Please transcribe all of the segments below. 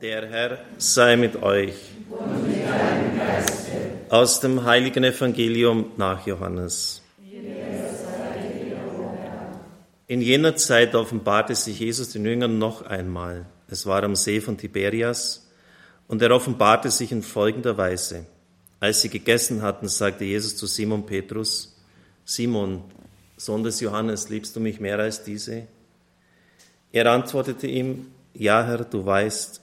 Der Herr sei mit euch. Und mit deinem Geiste. Aus dem heiligen Evangelium nach Johannes. In jener Zeit offenbarte sich Jesus den Jüngern noch einmal. Es war am See von Tiberias und er offenbarte sich in folgender Weise. Als sie gegessen hatten, sagte Jesus zu Simon Petrus, Simon, Sohn des Johannes, liebst du mich mehr als diese? Er antwortete ihm, Ja, Herr, du weißt,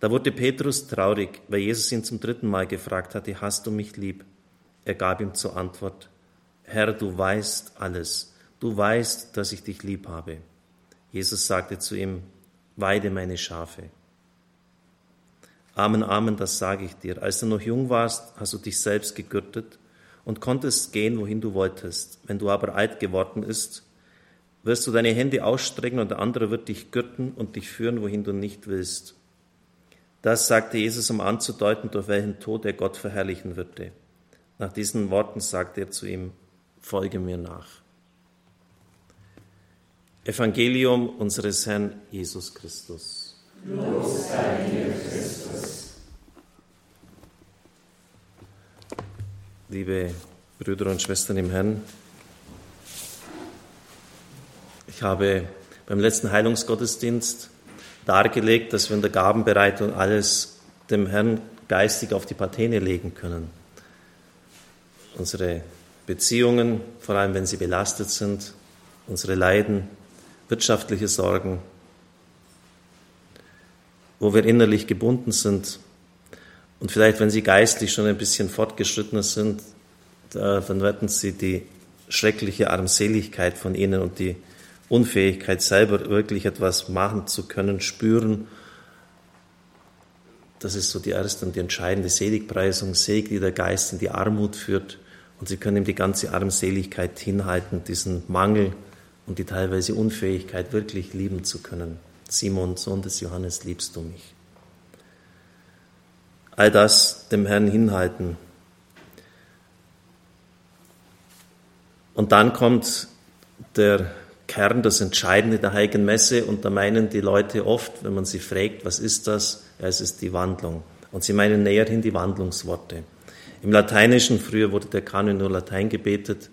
Da wurde Petrus traurig, weil Jesus ihn zum dritten Mal gefragt hatte, hast du mich lieb? Er gab ihm zur Antwort, Herr, du weißt alles, du weißt, dass ich dich lieb habe. Jesus sagte zu ihm, weide meine Schafe. Amen, Amen, das sage ich dir. Als du noch jung warst, hast du dich selbst gegürtet und konntest gehen, wohin du wolltest. Wenn du aber alt geworden bist, wirst du deine Hände ausstrecken und der andere wird dich gürten und dich führen, wohin du nicht willst. Das sagte Jesus, um anzudeuten, durch welchen Tod er Gott verherrlichen würde. Nach diesen Worten sagte er zu ihm, folge mir nach. Evangelium unseres Herrn Jesus Christus. Los sei dir, Christus. Liebe Brüder und Schwestern im Herrn, ich habe beim letzten Heilungsgottesdienst dargelegt, dass wir in der Gabenbereitung alles dem Herrn geistig auf die Patene legen können. Unsere Beziehungen, vor allem wenn sie belastet sind, unsere Leiden, wirtschaftliche Sorgen, wo wir innerlich gebunden sind und vielleicht, wenn sie geistlich schon ein bisschen fortgeschrittener sind, dann werden sie die schreckliche Armseligkeit von ihnen und die Unfähigkeit, selber wirklich etwas machen zu können, spüren. Das ist so die erste und die entscheidende Seligpreisung. Selig, die der Geist in die Armut führt. Und sie können ihm die ganze Armseligkeit hinhalten, diesen Mangel und die teilweise Unfähigkeit, wirklich lieben zu können. Simon, Sohn des Johannes, liebst du mich? All das dem Herrn hinhalten. Und dann kommt der Kern, das Entscheidende der Heiligen Messe. Und da meinen die Leute oft, wenn man sie fragt, was ist das? Ja, es ist die Wandlung. Und sie meinen näherhin die Wandlungsworte. Im Lateinischen, früher wurde der Kanon nur Latein gebetet,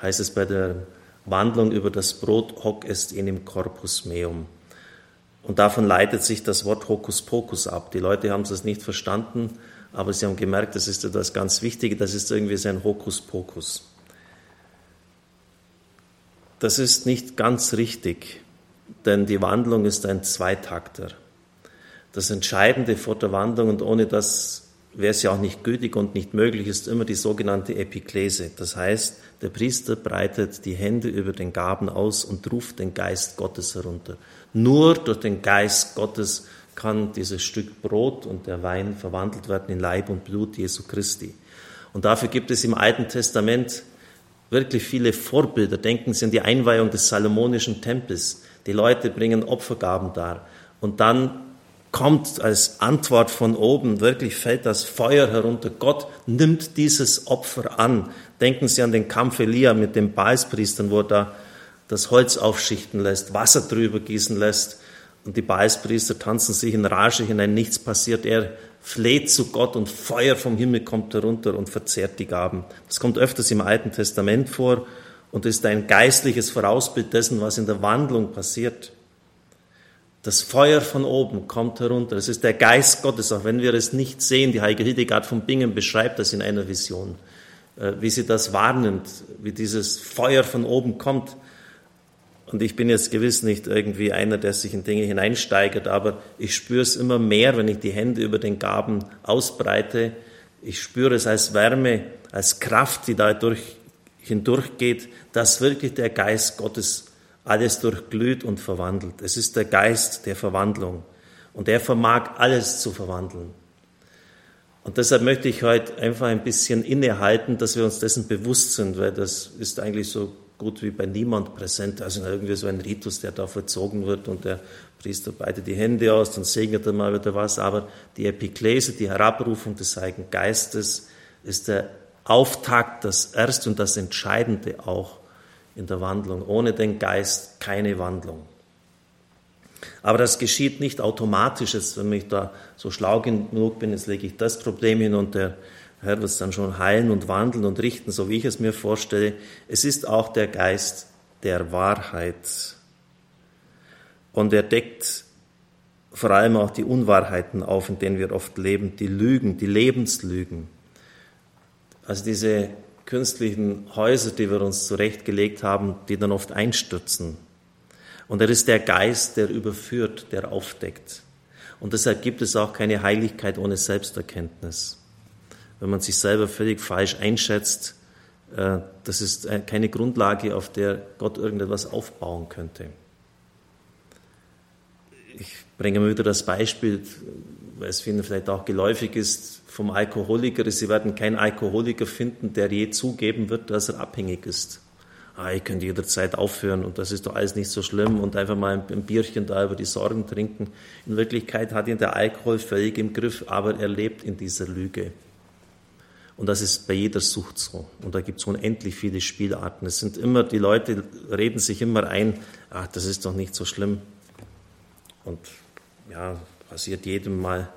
heißt es bei der Wandlung über das Brot, hoc est enim corpus meum. Und davon leitet sich das Wort Hokus Pokus ab. Die Leute haben es nicht verstanden, aber sie haben gemerkt, das ist etwas ganz Wichtiges, das ist irgendwie sein Hokus Pokus. Das ist nicht ganz richtig, denn die Wandlung ist ein Zweitakter. Das Entscheidende vor der Wandlung und ohne das wäre es ja auch nicht gültig und nicht möglich, ist immer die sogenannte Epiklese. Das heißt, der Priester breitet die Hände über den Gaben aus und ruft den Geist Gottes herunter. Nur durch den Geist Gottes kann dieses Stück Brot und der Wein verwandelt werden in Leib und Blut Jesu Christi. Und dafür gibt es im Alten Testament wirklich viele Vorbilder. Denken Sie an die Einweihung des Salomonischen Tempels. Die Leute bringen Opfergaben dar. Und dann kommt als Antwort von oben, wirklich fällt das Feuer herunter. Gott nimmt dieses Opfer an. Denken Sie an den Kampf Elia mit den Baalspriestern, wo er da das Holz aufschichten lässt, Wasser drüber gießen lässt. Und die Baalspriester tanzen sich in Rage hinein, nichts passiert. Er fleht zu Gott und Feuer vom Himmel kommt herunter und verzehrt die Gaben. Das kommt öfters im Alten Testament vor und ist ein geistliches Vorausbild dessen, was in der Wandlung passiert. Das Feuer von oben kommt herunter. Es ist der Geist Gottes, auch wenn wir es nicht sehen. Die heilige Hildegard von Bingen beschreibt das in einer Vision, äh, wie sie das wahrnimmt, wie dieses Feuer von oben kommt. Und ich bin jetzt gewiss nicht irgendwie einer, der sich in Dinge hineinsteigert, aber ich spüre es immer mehr, wenn ich die Hände über den Gaben ausbreite. Ich spüre es als Wärme, als Kraft, die da durch, hindurchgeht, dass wirklich der Geist Gottes alles durchglüht und verwandelt. Es ist der Geist der Verwandlung und er vermag alles zu verwandeln. Und deshalb möchte ich heute einfach ein bisschen innehalten, dass wir uns dessen bewusst sind, weil das ist eigentlich so gut wie bei niemand präsent. Also irgendwie so ein Ritus, der da vollzogen wird und der Priester breitet die Hände aus, dann segnet er mal wieder was. Aber die Epiklese, die Herabrufung des Heiligen Geistes, ist der Auftakt, das Erste und das Entscheidende auch in der Wandlung. Ohne den Geist keine Wandlung. Aber das geschieht nicht automatisch. Jetzt, wenn ich da so schlau genug bin, jetzt lege ich das Problem hin und der Herr wird dann schon heilen und wandeln und richten, so wie ich es mir vorstelle. Es ist auch der Geist der Wahrheit. Und er deckt vor allem auch die Unwahrheiten auf, in denen wir oft leben, die Lügen, die Lebenslügen. Also diese künstlichen Häuser, die wir uns zurechtgelegt haben, die dann oft einstürzen. Und er ist der Geist, der überführt, der aufdeckt. Und deshalb gibt es auch keine Heiligkeit ohne Selbsterkenntnis. Wenn man sich selber völlig falsch einschätzt, äh, das ist äh, keine Grundlage, auf der Gott irgendetwas aufbauen könnte. Ich bringe mal wieder das Beispiel, weil es vielen vielleicht auch geläufig ist, vom Alkoholiker. Sie werden keinen Alkoholiker finden, der je zugeben wird, dass er abhängig ist ah, ich könnte jederzeit aufhören und das ist doch alles nicht so schlimm und einfach mal ein, Bierchen da über die Sorgen trinken. In Wirklichkeit hat ihn der Alkohol völlig im Griff, aber er lebt in dieser Lüge. Und das ist bei jeder Sucht so. Und da gibt es unendlich viele Spielarten. Es sind immer, die Leute reden sich immer ein, ach, das ist doch nicht so schlimm. Und ja, passiert jedem mal.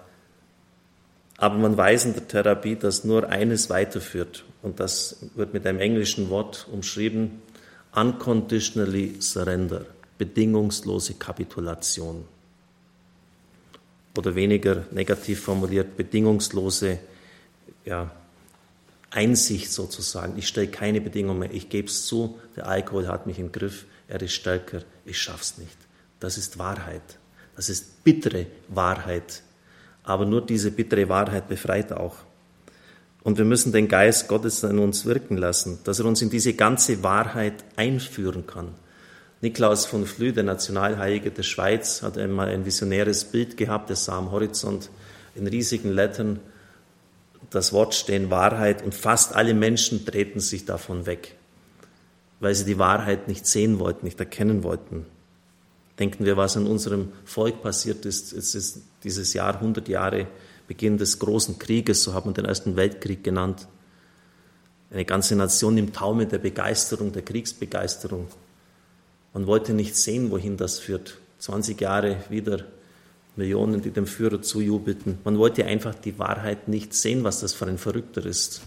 Aber man weiß in der Therapie, dass nur eines weiterführt. Und das wird mit einem englischen Wort umschrieben, unconditionally surrender, bedingungslose Kapitulation. Oder weniger negativ formuliert, bedingungslose ja, Einsicht sozusagen. Ich stelle keine Bedingungen mehr. Ich gebe es zu, der Alkohol hat mich im Griff, er ist stärker, ich schaff's nicht. Das ist Wahrheit. Das ist bittere Wahrheit. Aber nur diese bittere Wahrheit befreit auch. Und wir müssen den Geist Gottes in uns wirken lassen, dass er uns in diese ganze Wahrheit einführen kann. Niklaus von Flü, der Nationalheilige der Schweiz, hat einmal ein visionäres Bild gehabt, er sah am Horizont in riesigen Lettern das Wort stehen Wahrheit und fast alle Menschen drehten sich davon weg, weil sie die Wahrheit nicht sehen wollten, nicht erkennen wollten. Denken wir, was in unserem Volk passiert ist. Es ist dieses Jahr 100 Jahre Beginn des großen Krieges, so hat man den Ersten Weltkrieg genannt. Eine ganze Nation im Taumel der Begeisterung, der Kriegsbegeisterung. Man wollte nicht sehen, wohin das führt. 20 Jahre wieder Millionen, die dem Führer zujubelten. Man wollte einfach die Wahrheit nicht sehen, was das für ein Verrückter ist.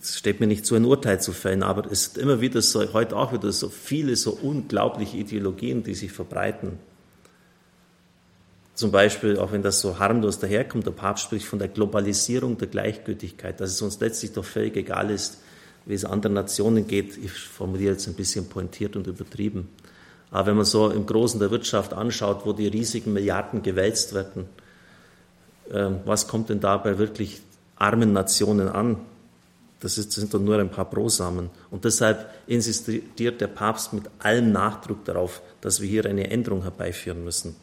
Es steht mir nicht zu, ein Urteil zu fällen, aber es ist immer wieder so, heute auch wieder so viele, so unglaubliche Ideologien, die sich verbreiten. Zum Beispiel, auch wenn das so harmlos daherkommt, der Papst spricht von der Globalisierung der Gleichgültigkeit, dass es uns letztlich doch völlig egal ist, wie es anderen Nationen geht. Ich formuliere jetzt ein bisschen pointiert und übertrieben. Aber wenn man so im Großen der Wirtschaft anschaut, wo die riesigen Milliarden gewälzt werden, ähm, was kommt denn da bei wirklich armen Nationen an? Das, sind doch nur ein paar Brosamen. Und deshalb insistiert der Papst mit allem Nachdruck darauf, dass wir hier eine Änderung herbeiführen müssen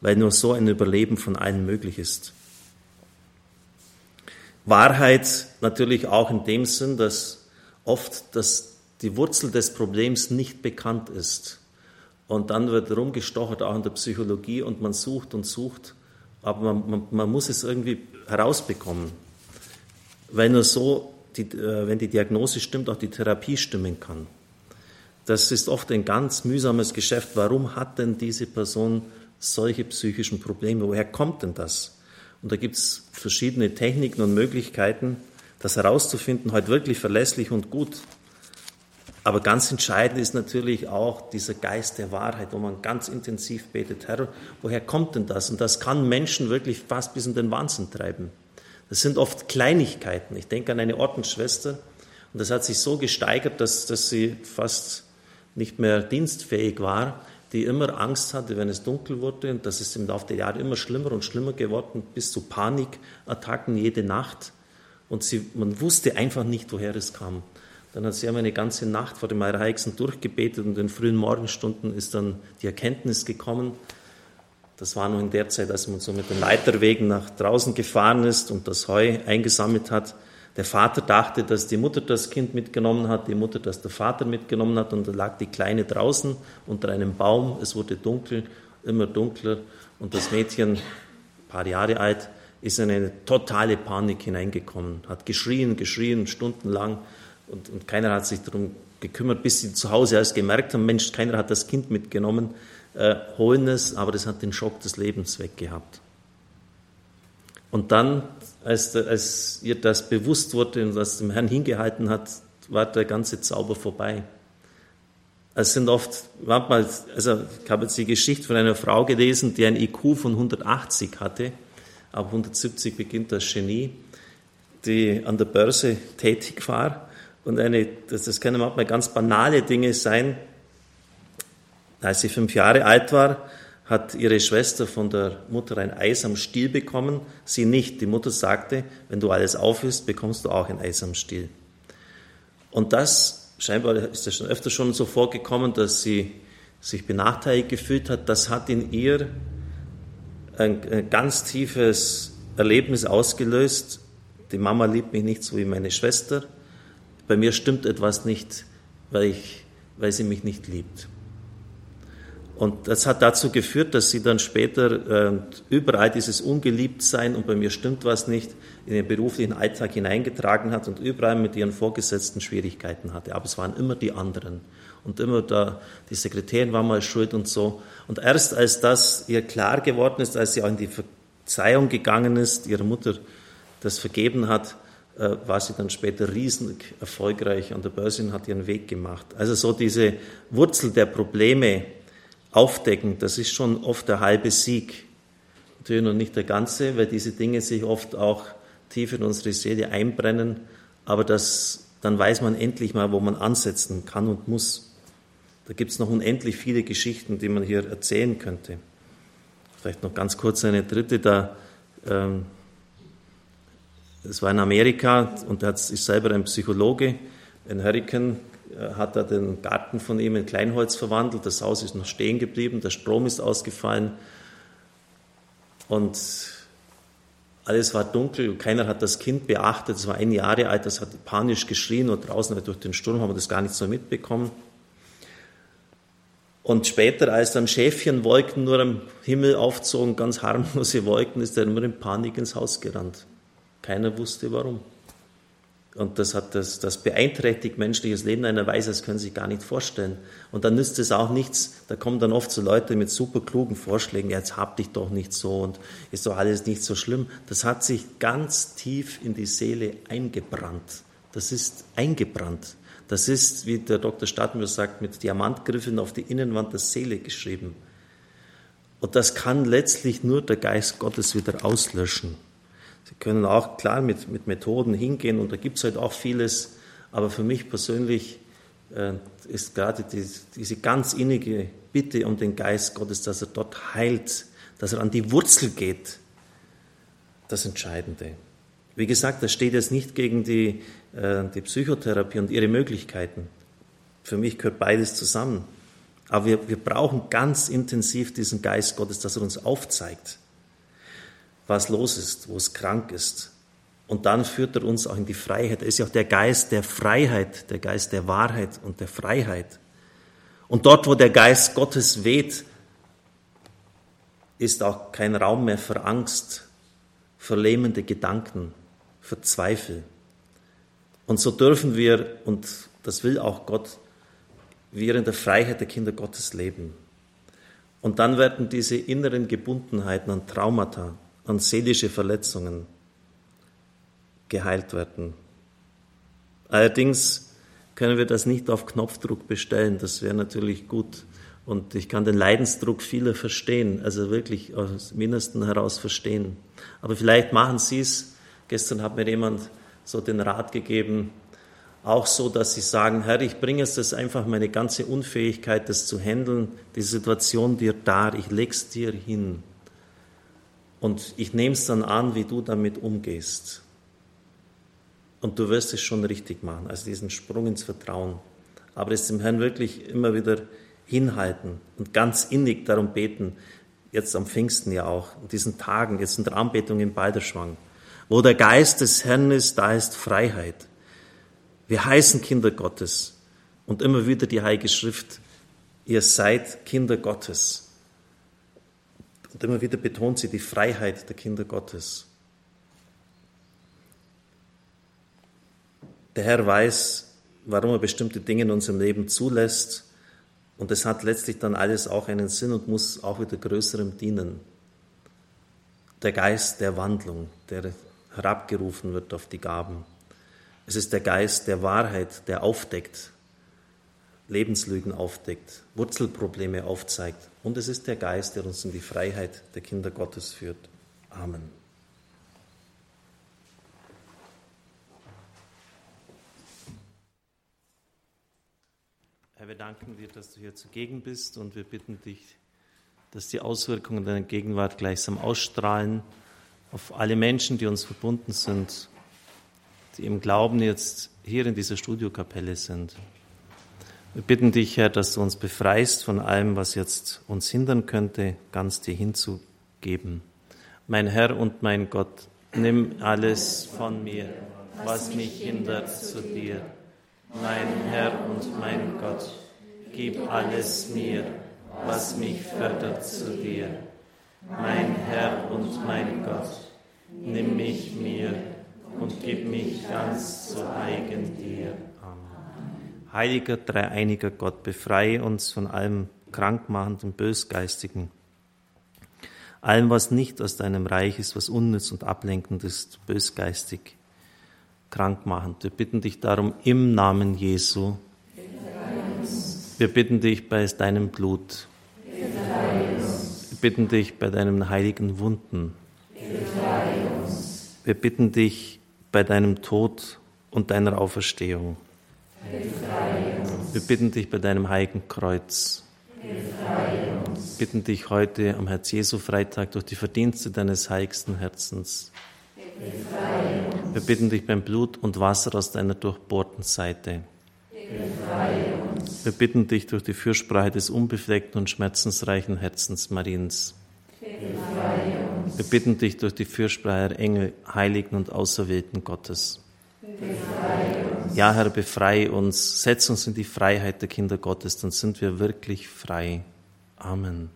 weil nur so ein Überleben von allen möglich ist. Wahrheit natürlich auch in dem Sinn, dass oft das, die Wurzel des Problems nicht bekannt ist. Und dann wird rumgestochert, auch in der Psychologie, und man sucht und sucht, aber man, man, man muss es irgendwie herausbekommen. Weil nur so, die, äh, wenn die Diagnose stimmt, auch die Therapie stimmen kann. Das ist oft ein ganz mühsames Geschäft. Warum hat denn diese Person solche psychischen Probleme. Woher kommt denn das? Und da gibt es verschiedene Techniken und Möglichkeiten, das herauszufinden, heute wirklich verlässlich und gut. Aber ganz entscheidend ist natürlich auch dieser Geist der Wahrheit, wo man ganz intensiv betet, Herr, woher kommt denn das? Und das kann Menschen wirklich fast bis in den Wahnsinn treiben. Das sind oft Kleinigkeiten. Ich denke an eine Ordensschwester und das hat sich so gesteigert, dass, dass sie fast nicht mehr dienstfähig war, die immer Angst hatte, wenn es dunkel wurde. Und das ist im Laufe der Jahre immer schlimmer und schlimmer geworden, bis zu Panikattacken jede Nacht. Und sie, man wusste einfach nicht, woher es kam. Dann hat sie einmal eine ganze Nacht vor dem Allerheiligsten durchgebetet und in den frühen Morgenstunden ist dann die Erkenntnis gekommen. Das war noch in der Zeit, als man so mit den Leiterwegen nach draußen gefahren ist und das Heu eingesammelt hat. Der Vater dachte, dass die Mutter das Kind mitgenommen hat, die Mutter, dass der Vater mitgenommen hat und da lag die Kleine draußen unter einem Baum. Es wurde dunkel, immer dunkler und das Mädchen, ein paar Jahre alt, ist in eine totale Panik hineingekommen, hat geschrien, geschrien, stundenlang und, und keiner hat sich darum gekümmert, bis sie zu Hause erst gemerkt haben, Mensch, keiner hat das Kind mitgenommen, äh, holen es, aber das hat den Schock des Lebens weggehabt. Und dann, als, als ihr das bewusst wurde und das dem Herrn hingehalten hat, war der ganze Zauber vorbei. Es sind oft, manchmal, also ich habe jetzt die Geschichte von einer Frau gelesen, die ein IQ von 180 hatte, ab 170 beginnt das Genie, die an der Börse tätig war und eine, das, das können manchmal ganz banale Dinge sein. Als sie fünf Jahre alt war, hat ihre Schwester von der Mutter ein Eis am Stiel bekommen, sie nicht. Die Mutter sagte, wenn du alles aufisst, bekommst du auch ein Eis am Stiel. Und das, scheinbar ist das schon öfter schon so vorgekommen, dass sie sich benachteiligt gefühlt hat, das hat in ihr ein, ein ganz tiefes Erlebnis ausgelöst. Die Mama liebt mich nicht so wie meine Schwester. Bei mir stimmt etwas nicht, weil, ich, weil sie mich nicht liebt. Und das hat dazu geführt, dass sie dann später äh, überall dieses Ungeliebtsein und bei mir stimmt was nicht in den beruflichen Alltag hineingetragen hat und überall mit ihren Vorgesetzten Schwierigkeiten hatte. Aber es waren immer die anderen. Und immer da, die Sekretärin war mal schuld und so. Und erst als das ihr klar geworden ist, als sie auch in die Verzeihung gegangen ist, ihre Mutter das vergeben hat, war sie dann später riesig erfolgreich an der Börse und hat ihren Weg gemacht. Also so diese Wurzel der Probleme, aufdecken, das ist schon oft der halbe Sieg. Natürlich noch nicht der ganze, weil diese Dinge sich oft auch tief in unsere Seele einbrennen, aber das, dann weiß man endlich mal, wo man ansetzen kann und muss. Da gibt es noch unendlich viele Geschichten, die man hier erzählen könnte. Vielleicht noch ganz kurz eine dritte, da, ähm, das war in Amerika und er ist selber ein Psychologe, ein Hurricane äh, hat er den Garten von ihm in Kleinholz verwandelt. Das Haus ist noch stehen geblieben, der Strom ist ausgefallen und alles war dunkel. Keiner hat das Kind beachtet. Es war ein Jahr alt, das hat panisch geschrien und draußen durch den Sturm haben wir das gar nicht so mitbekommen. Und später, als dann Schäfchenwolken nur am Himmel aufzogen, ganz harmlose Wolken, ist er immer in Panik ins Haus gerannt. Keiner wusste warum. Und das, hat das, das beeinträchtigt menschliches Leben in einer Weise, das können Sie sich gar nicht vorstellen. Und dann nützt es auch nichts. Da kommen dann oft so Leute mit super klugen Vorschlägen, jetzt hab dich doch nicht so und ist doch alles nicht so schlimm. Das hat sich ganz tief in die Seele eingebrannt. Das ist eingebrannt. Das ist, wie der Dr. Stadtmüller sagt, mit Diamantgriffen auf die Innenwand der Seele geschrieben. Und das kann letztlich nur der Geist Gottes wieder auslöschen. Können auch klar mit, mit Methoden hingehen und da gibt es halt auch vieles, aber für mich persönlich äh, ist gerade die, diese ganz innige Bitte um den Geist Gottes, dass er dort heilt, dass er an die Wurzel geht, das Entscheidende. Wie gesagt, das steht jetzt nicht gegen die, äh, die Psychotherapie und ihre Möglichkeiten. Für mich gehört beides zusammen. Aber wir, wir brauchen ganz intensiv diesen Geist Gottes, dass er uns aufzeigt was los ist, wo es krank ist. Und dann führt er uns auch in die Freiheit. Er ist ja auch der Geist der Freiheit, der Geist der Wahrheit und der Freiheit. Und dort, wo der Geist Gottes weht, ist auch kein Raum mehr für Angst, für lähmende Gedanken, für Zweifel. Und so dürfen wir, und das will auch Gott, wir in der Freiheit der Kinder Gottes leben. Und dann werden diese inneren Gebundenheiten an Traumata, an seelische Verletzungen geheilt werden. Allerdings können wir das nicht auf Knopfdruck bestellen. Das wäre natürlich gut. Und ich kann den Leidensdruck vieler verstehen, also wirklich aus dem Innersten heraus verstehen. Aber vielleicht machen Sie es. Gestern hat mir jemand so den Rat gegeben, auch so, dass Sie sagen, Herr, ich bringe es das einfach meine ganze Unfähigkeit, das zu handeln, die Situation dir dar, ich leg's dir hin. Und ich nehme es dann an, wie du damit umgehst. Und du wirst es schon richtig machen, also diesen Sprung ins Vertrauen. Aber es dem Herrn wirklich immer wieder hinhalten und ganz innig darum beten. jetzt am Pfingsten ja auch, in diesen Tagen, jetzt in der Anbetung in Balderschwang. Wo der Geist des Herrn ist, da ist Freiheit. Wir heißen Kinder Gottes. Und immer wieder die Heilige Schrift, ihr seid Kinder Gottes. Und immer wieder betont sie die Freiheit der Kinder Gottes. Der Herr weiß, warum er bestimmte Dinge in unserem Leben zulässt. Und es hat letztlich dann alles auch einen Sinn und muss auch wieder größerem dienen. Der Geist der Wandlung, der herabgerufen wird auf die Gaben. Es ist der Geist der Wahrheit, der aufdeckt, Lebenslügen aufdeckt, Wurzelprobleme aufzeigt. Und es ist der Geist, der uns in die Freiheit der Kinder Gottes führt. Amen. Herr, wir danken dir, dass du hier zugegen bist und wir bitten dich, dass die Auswirkungen deiner Gegenwart gleichsam ausstrahlen auf alle Menschen, die uns verbunden sind die im Glauben jetzt hier in dieser Studiokapelle sind. Wir bitten dich, Herr, dass du uns befreist von allem, was jetzt uns hindern könnte, ganz dir hinzugeben. Mein Herr und mein Gott, nimm alles von mir, was mich hindert zu dir. Mein Herr und mein Gott, gib alles mir, was mich fördert zu dir. Mein Herr und mein Gott, nimm mich mir und gib mich ganz zu eigen dir. Heiliger, dreieiniger Gott, befreie uns von allem Krankmachenden, Bösgeistigen, allem, was nicht aus deinem Reich ist, was unnütz und ablenkend ist, bösgeistig, krankmachend. Wir bitten dich darum im Namen Jesu. Wir bitten dich bei deinem Blut. Wir bitten dich bei deinen heiligen Wunden. Wir bitten dich bei deinem Tod und deiner Auferstehung. Wir bitten dich bei deinem heiligen Kreuz. Wir bitten dich heute am Herz Jesu Freitag durch die Verdienste deines heiligsten Herzens. Wir bitten dich beim Blut und Wasser aus deiner durchbohrten Seite. Wir bitten dich durch die Fürsprache des unbefleckten und schmerzensreichen Herzens Mariens. Wir bitten dich durch die Fürsprache der Engel, Heiligen und Auserwählten Gottes. Ja, Herr, befreie uns, setz uns in die Freiheit der Kinder Gottes, dann sind wir wirklich frei. Amen.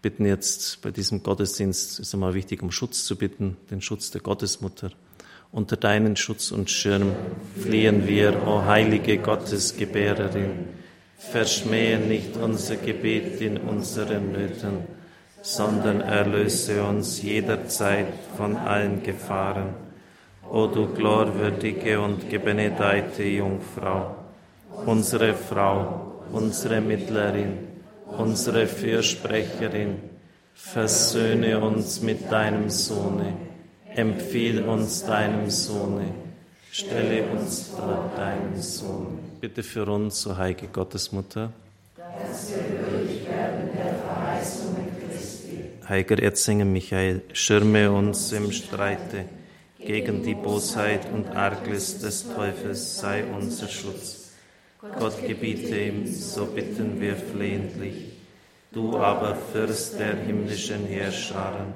Wir bitten jetzt bei diesem Gottesdienst, ist einmal wichtig, um Schutz zu bitten, den Schutz der Gottesmutter. Unter deinen Schutz und Schirm flehen wir, o heilige Gottesgebärerin. Verschmähe nicht unser Gebet in unseren Nöten sondern erlöse uns jederzeit von allen Gefahren. O du glorwürdige und gebenedeite Jungfrau, unsere Frau, unsere Mittlerin, unsere Fürsprecherin, versöhne uns mit deinem Sohne, empfiehl uns deinem Sohne, stelle uns vor deinem Sohn. Bitte für uns, so heilige Gottesmutter, dass wir Erzengel Michael, schirme uns im Streite gegen die Bosheit und Arglist des Teufels, sei unser Schutz. Gott gebiete ihm, so bitten wir flehentlich. Du aber, Fürst der himmlischen Heerscharen,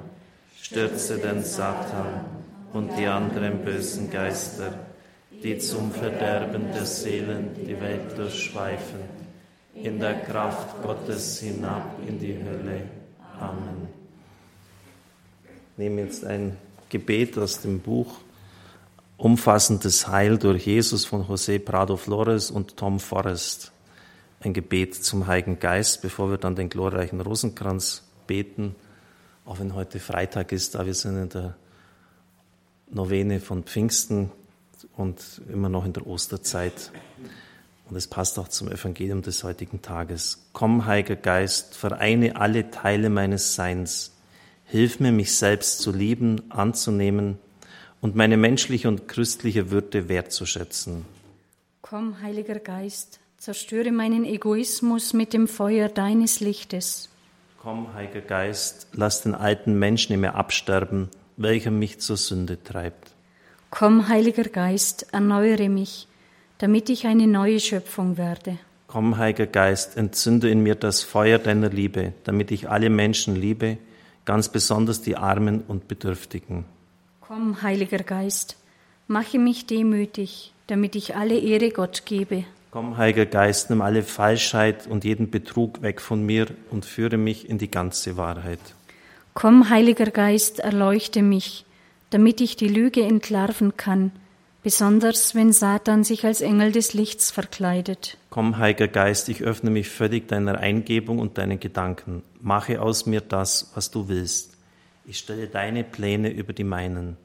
stürze den Satan und die anderen bösen Geister, die zum Verderben der Seelen die Welt durchschweifen, in der Kraft Gottes hinab in die Hölle. Amen nehme jetzt ein Gebet aus dem Buch Umfassendes Heil durch Jesus von José Prado Flores und Tom Forrest. Ein Gebet zum Heiligen Geist, bevor wir dann den glorreichen Rosenkranz beten, auch wenn heute Freitag ist, da wir sind in der Novene von Pfingsten und immer noch in der Osterzeit. Und es passt auch zum Evangelium des heutigen Tages. Komm, Heiliger Geist, vereine alle Teile meines Seins Hilf mir, mich selbst zu lieben, anzunehmen und meine menschliche und christliche Würde wertzuschätzen. Komm, Heiliger Geist, zerstöre meinen Egoismus mit dem Feuer deines Lichtes. Komm, Heiliger Geist, lass den alten Menschen in mir absterben, welcher mich zur Sünde treibt. Komm, Heiliger Geist, erneuere mich, damit ich eine neue Schöpfung werde. Komm, Heiliger Geist, entzünde in mir das Feuer deiner Liebe, damit ich alle Menschen liebe, ganz besonders die Armen und Bedürftigen. Komm, Heiliger Geist, mache mich demütig, damit ich alle Ehre Gott gebe. Komm, Heiliger Geist, nimm alle Falschheit und jeden Betrug weg von mir und führe mich in die ganze Wahrheit. Komm, Heiliger Geist, erleuchte mich, damit ich die Lüge entlarven kann, besonders wenn Satan sich als Engel des Lichts verkleidet. Komm, Heiliger Geist, ich öffne mich völlig deiner Eingebung und deinen Gedanken. Mache aus mir das, was du willst. Ich stelle deine Pläne über die meinen.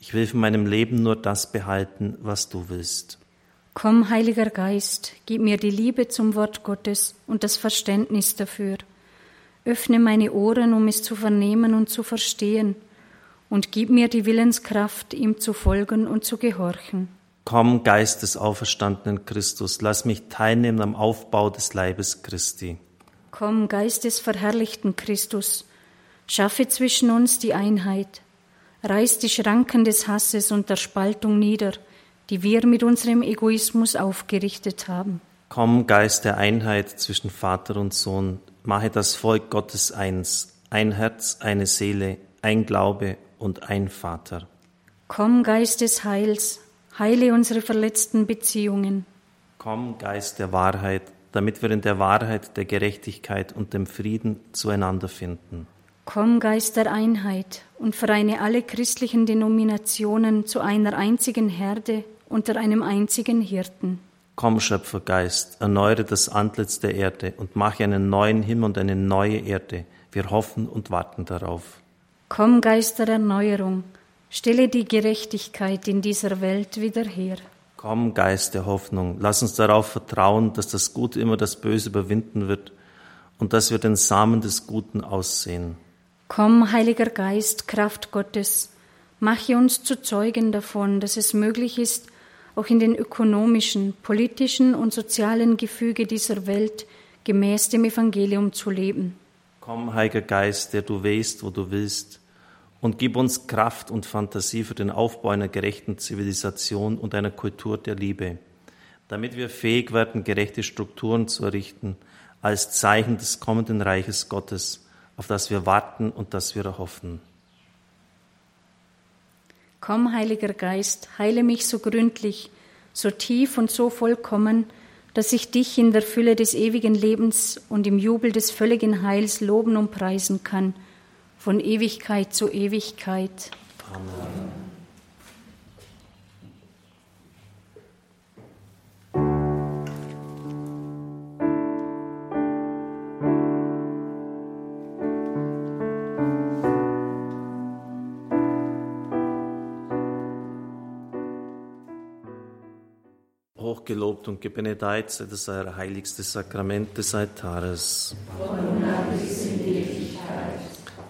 Ich will von meinem Leben nur das behalten, was du willst. Komm, Heiliger Geist, gib mir die Liebe zum Wort Gottes und das Verständnis dafür. Öffne meine Ohren, um es zu vernehmen und zu verstehen und gib mir die Willenskraft, ihm zu folgen und zu gehorchen. Komm, Geist des auferstandenen Christus, lass mich teilnehmen am Aufbau des Leibes Christi. Komm, Geist des verherrlichten Christus, schaffe zwischen uns die Einheit, reiß die Schranken des Hasses und der Spaltung nieder, die wir mit unserem Egoismus aufgerichtet haben. Komm, Geist der Einheit zwischen Vater und Sohn, mache das Volk Gottes eins, ein Herz, eine Seele, ein Glaube und ein Vater. Komm, Geist des Heils, heile unsere verletzten Beziehungen. Komm, Geist der Wahrheit, damit wir in der Wahrheit, der Gerechtigkeit und dem Frieden zueinander finden. Komm, Geist der Einheit, und vereine alle christlichen Denominationen zu einer einzigen Herde unter einem einzigen Hirten. Komm, Schöpfergeist, erneuere das Antlitz der Erde und mache einen neuen Himmel und eine neue Erde. Wir hoffen und warten darauf. Komm, Geist der Erneuerung, stelle die Gerechtigkeit in dieser Welt wieder her. Komm, Geist der Hoffnung, lass uns darauf vertrauen, dass das Gute immer das Böse überwinden wird und dass wir den Samen des Guten aussehen. Komm, Heiliger Geist, Kraft Gottes, mache uns zu Zeugen davon, dass es möglich ist, auch in den ökonomischen, politischen und sozialen Gefüge dieser Welt gemäß dem Evangelium zu leben. Komm, Heiliger Geist, der du wehst, wo du willst, und gib uns Kraft und Fantasie für den Aufbau einer gerechten Zivilisation und einer Kultur der Liebe, damit wir fähig werden, gerechte Strukturen zu errichten, als Zeichen des kommenden Reiches Gottes, auf das wir warten und das wir erhoffen. Komm, Heiliger Geist, heile mich so gründlich, so tief und so vollkommen, dass ich dich in der Fülle des ewigen Lebens und im Jubel des völligen Heils loben und preisen kann, von Ewigkeit zu Ewigkeit. Amen. gelobt und gebenedeit sei das euer heiligstes Sakrament des Altares.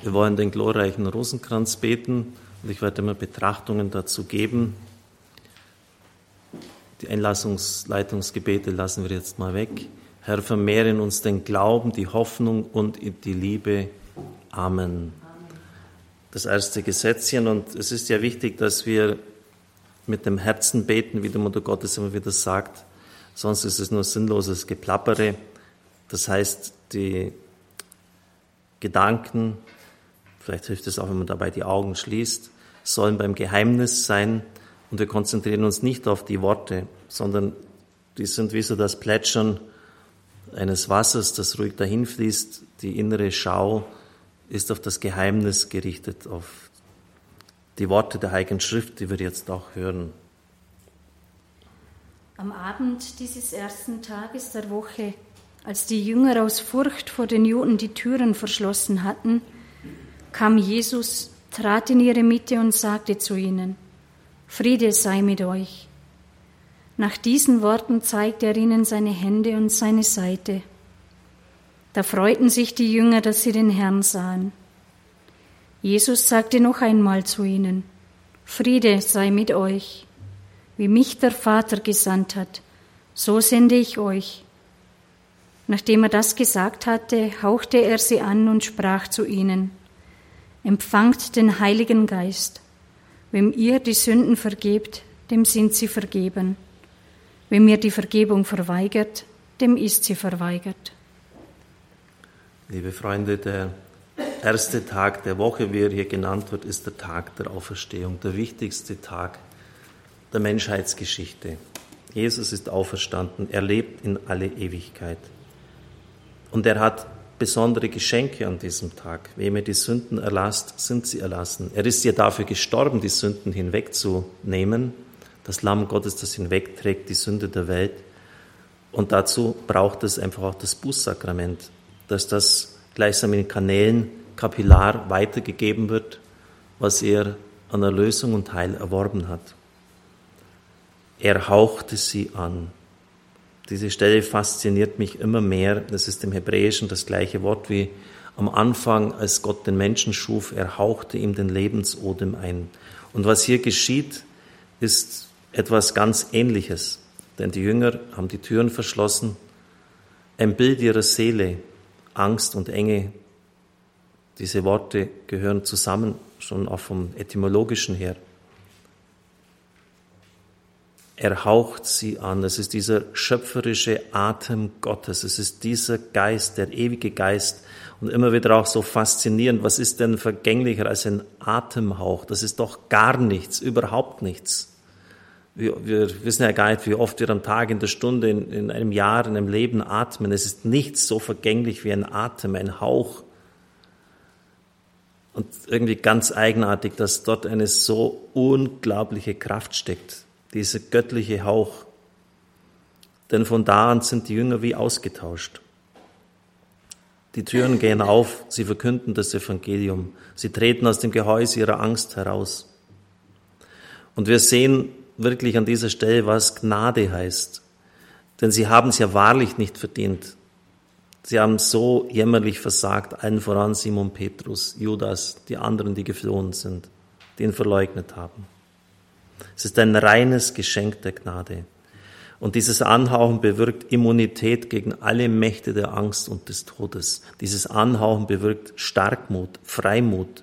Wir wollen den glorreichen Rosenkranz beten und ich werde immer Betrachtungen dazu geben. Die Einlassungsleitungsgebete lassen wir jetzt mal weg. Herr, vermehre in uns den Glauben, die Hoffnung und die Liebe. Amen. Das erste Gesetzchen und es ist ja wichtig, dass wir mit dem Herzen beten, wie die Mutter Gottes immer wieder sagt. Sonst ist es nur sinnloses Geplappere. Das heißt, die Gedanken, vielleicht hilft es auch, wenn man dabei die Augen schließt, sollen beim Geheimnis sein und wir konzentrieren uns nicht auf die Worte, sondern die sind wie so das Plätschern eines Wassers, das ruhig dahinfließt. Die innere Schau ist auf das Geheimnis gerichtet, auf die Worte der Heiligen Schrift, die wir jetzt auch hören. Am Abend dieses ersten Tages der Woche, als die Jünger aus Furcht vor den Juden die Türen verschlossen hatten, kam Jesus, trat in ihre Mitte und sagte zu ihnen, Friede sei mit euch. Nach diesen Worten zeigte er ihnen seine Hände und seine Seite. Da freuten sich die Jünger, dass sie den Herrn sahen. Jesus sagte noch einmal zu ihnen, Friede sei mit euch. Wie mich der Vater gesandt hat, so sende ich euch. Nachdem er das gesagt hatte, hauchte er sie an und sprach zu ihnen, Empfangt den Heiligen Geist. Wem ihr die Sünden vergebt, dem sind sie vergeben. Wem ihr die Vergebung verweigert, dem ist sie verweigert. Liebe Freunde, der erste Tag der Woche, wie er hier genannt wird, ist der Tag der Auferstehung, der wichtigste Tag der Menschheitsgeschichte. Jesus ist auferstanden, er lebt in alle Ewigkeit. Und er hat besondere Geschenke an diesem Tag. Wem er die Sünden erlasst, sind sie erlassen. Er ist ja dafür gestorben, die Sünden hinwegzunehmen. Das Lamm Gottes, das hinwegträgt die Sünde der Welt. Und dazu braucht es einfach auch das Bußsakrament, dass das gleichsam in Kanälen kapillar weitergegeben wird, was er an Erlösung und Heil erworben hat. Er hauchte sie an. Diese Stelle fasziniert mich immer mehr. Das ist im Hebräischen das gleiche Wort wie am Anfang, als Gott den Menschen schuf. Er hauchte ihm den Lebensodem ein. Und was hier geschieht, ist etwas ganz Ähnliches. Denn die Jünger haben die Türen verschlossen. Ein Bild ihrer Seele, Angst und Enge. Diese Worte gehören zusammen, schon auch vom etymologischen her. Er haucht sie an. Es ist dieser schöpferische Atem Gottes. Es ist dieser Geist, der ewige Geist. Und immer wieder auch so faszinierend. Was ist denn vergänglicher als ein Atemhauch? Das ist doch gar nichts, überhaupt nichts. Wir, wir wissen ja gar nicht, wie oft wir am Tag, in der Stunde, in, in einem Jahr, in einem Leben atmen. Es ist nichts so vergänglich wie ein Atem, ein Hauch. Und irgendwie ganz eigenartig, dass dort eine so unglaubliche Kraft steckt dieser göttliche Hauch. Denn von da an sind die Jünger wie ausgetauscht. Die Türen gehen auf, sie verkünden das Evangelium, sie treten aus dem Gehäuse ihrer Angst heraus. Und wir sehen wirklich an dieser Stelle, was Gnade heißt. Denn sie haben es ja wahrlich nicht verdient. Sie haben so jämmerlich versagt, allen voran Simon Petrus, Judas, die anderen, die geflohen sind, die ihn verleugnet haben. Es ist ein reines Geschenk der Gnade. Und dieses Anhauchen bewirkt Immunität gegen alle Mächte der Angst und des Todes. Dieses Anhauchen bewirkt Starkmut, Freimut.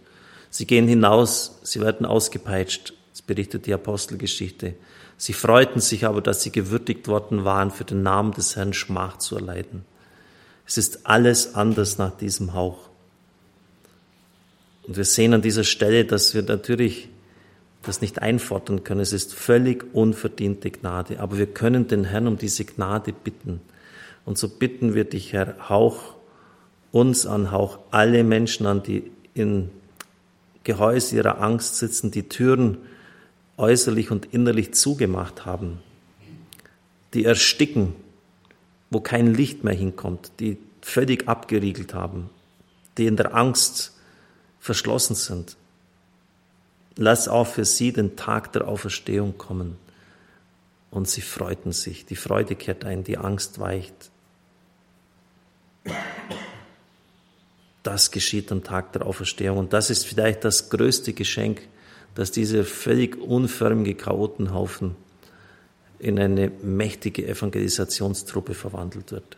Sie gehen hinaus, sie werden ausgepeitscht. Das berichtet die Apostelgeschichte. Sie freuten sich aber, dass sie gewürdigt worden waren, für den Namen des Herrn Schmach zu erleiden. Es ist alles anders nach diesem Hauch. Und wir sehen an dieser Stelle, dass wir natürlich das nicht einfordern können. Es ist völlig unverdiente Gnade. Aber wir können den Herrn um diese Gnade bitten. Und so bitten wir dich, Herr, hauch uns an, hauch alle Menschen an, die in Gehäuse ihrer Angst sitzen, die Türen äußerlich und innerlich zugemacht haben, die ersticken, wo kein Licht mehr hinkommt, die völlig abgeriegelt haben, die in der Angst verschlossen sind. Lass auch für sie den Tag der Auferstehung kommen. Und sie freuten sich. Die Freude kehrt ein, die Angst weicht. Das geschieht am Tag der Auferstehung. Und das ist vielleicht das größte Geschenk, dass dieser völlig unförmige Chaotenhaufen in eine mächtige Evangelisationstruppe verwandelt wird.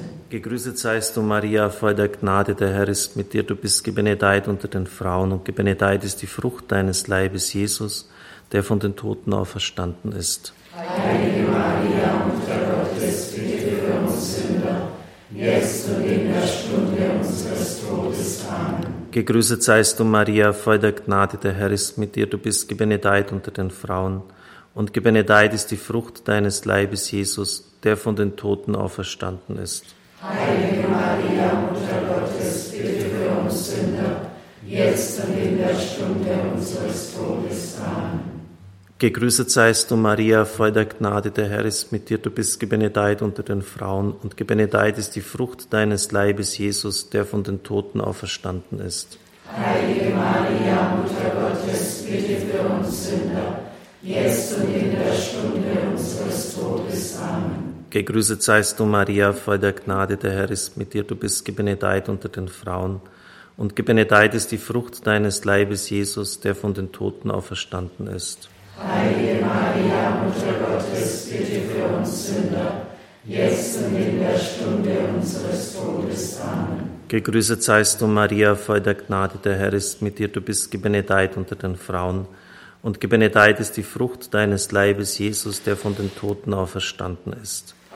Gegrüßet seist du, Maria, voll der Gnade, der Herr ist mit dir. Du bist gebenedeit unter den Frauen und gebenedeit ist die Frucht deines Leibes, Jesus, der von den Toten auferstanden ist. Heilige Maria, Mutter Gottes, bitte für uns Sünder, jetzt und in der Stunde unseres Todes. Amen. Gegrüßet seist du, Maria, voll der Gnade, der Herr ist mit dir. Du bist gebenedeit unter den Frauen und gebenedeit ist die Frucht deines Leibes, Jesus, der von den Toten auferstanden ist. Heilige Maria, Mutter Gottes, bitte für uns Sünder, jetzt und in der Stunde unseres Todes. Amen. Gegrüßet seist du, Maria, voll der Gnade, der Herr ist mit dir. Du bist gebenedeit unter den Frauen und gebenedeit ist die Frucht deines Leibes, Jesus, der von den Toten auferstanden ist. Heilige Maria, Mutter Gottes, bitte für uns Sünder, jetzt und in der Stunde unseres Todes. Amen. Gegrüßet seist du, Maria, voll der Gnade, der Herr ist mit dir. Du bist gebenedeit unter den Frauen und gebenedeit ist die Frucht deines Leibes, Jesus, der von den Toten auferstanden ist. Heilige Maria, Mutter Gottes, bitte für uns Sünder, jetzt und in der Stunde unseres Todes. Amen. Gegrüßet seist du, Maria, voll der Gnade, der Herr ist mit dir, du bist gebenedeit unter den Frauen, und gebenedeit ist die Frucht deines Leibes, Jesus, der von den Toten auferstanden ist.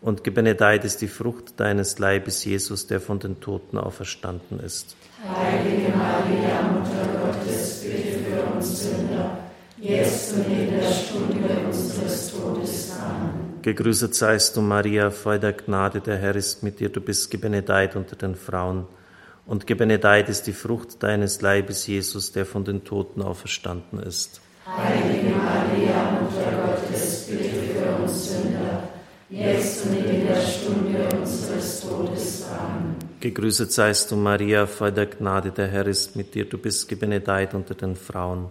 und gebenedeit ist die Frucht deines Leibes, Jesus, der von den Toten auferstanden ist. Heilige Maria, Mutter Gottes, bitte für uns Sünder, jetzt und in der Stunde unseres Todes. Amen. Gegrüßet seist du, Maria, voll der Gnade, der Herr ist mit dir, du bist gebenedeit unter den Frauen, und gebenedeit ist die Frucht deines Leibes, Jesus, der von den Toten auferstanden ist. Heilige Maria, jetzt und in der Stunde unseres Todes. Amen. Gegrüßet seist du, Maria, voll der Gnade, der Herr ist mit dir, du bist gebenedeit unter den Frauen,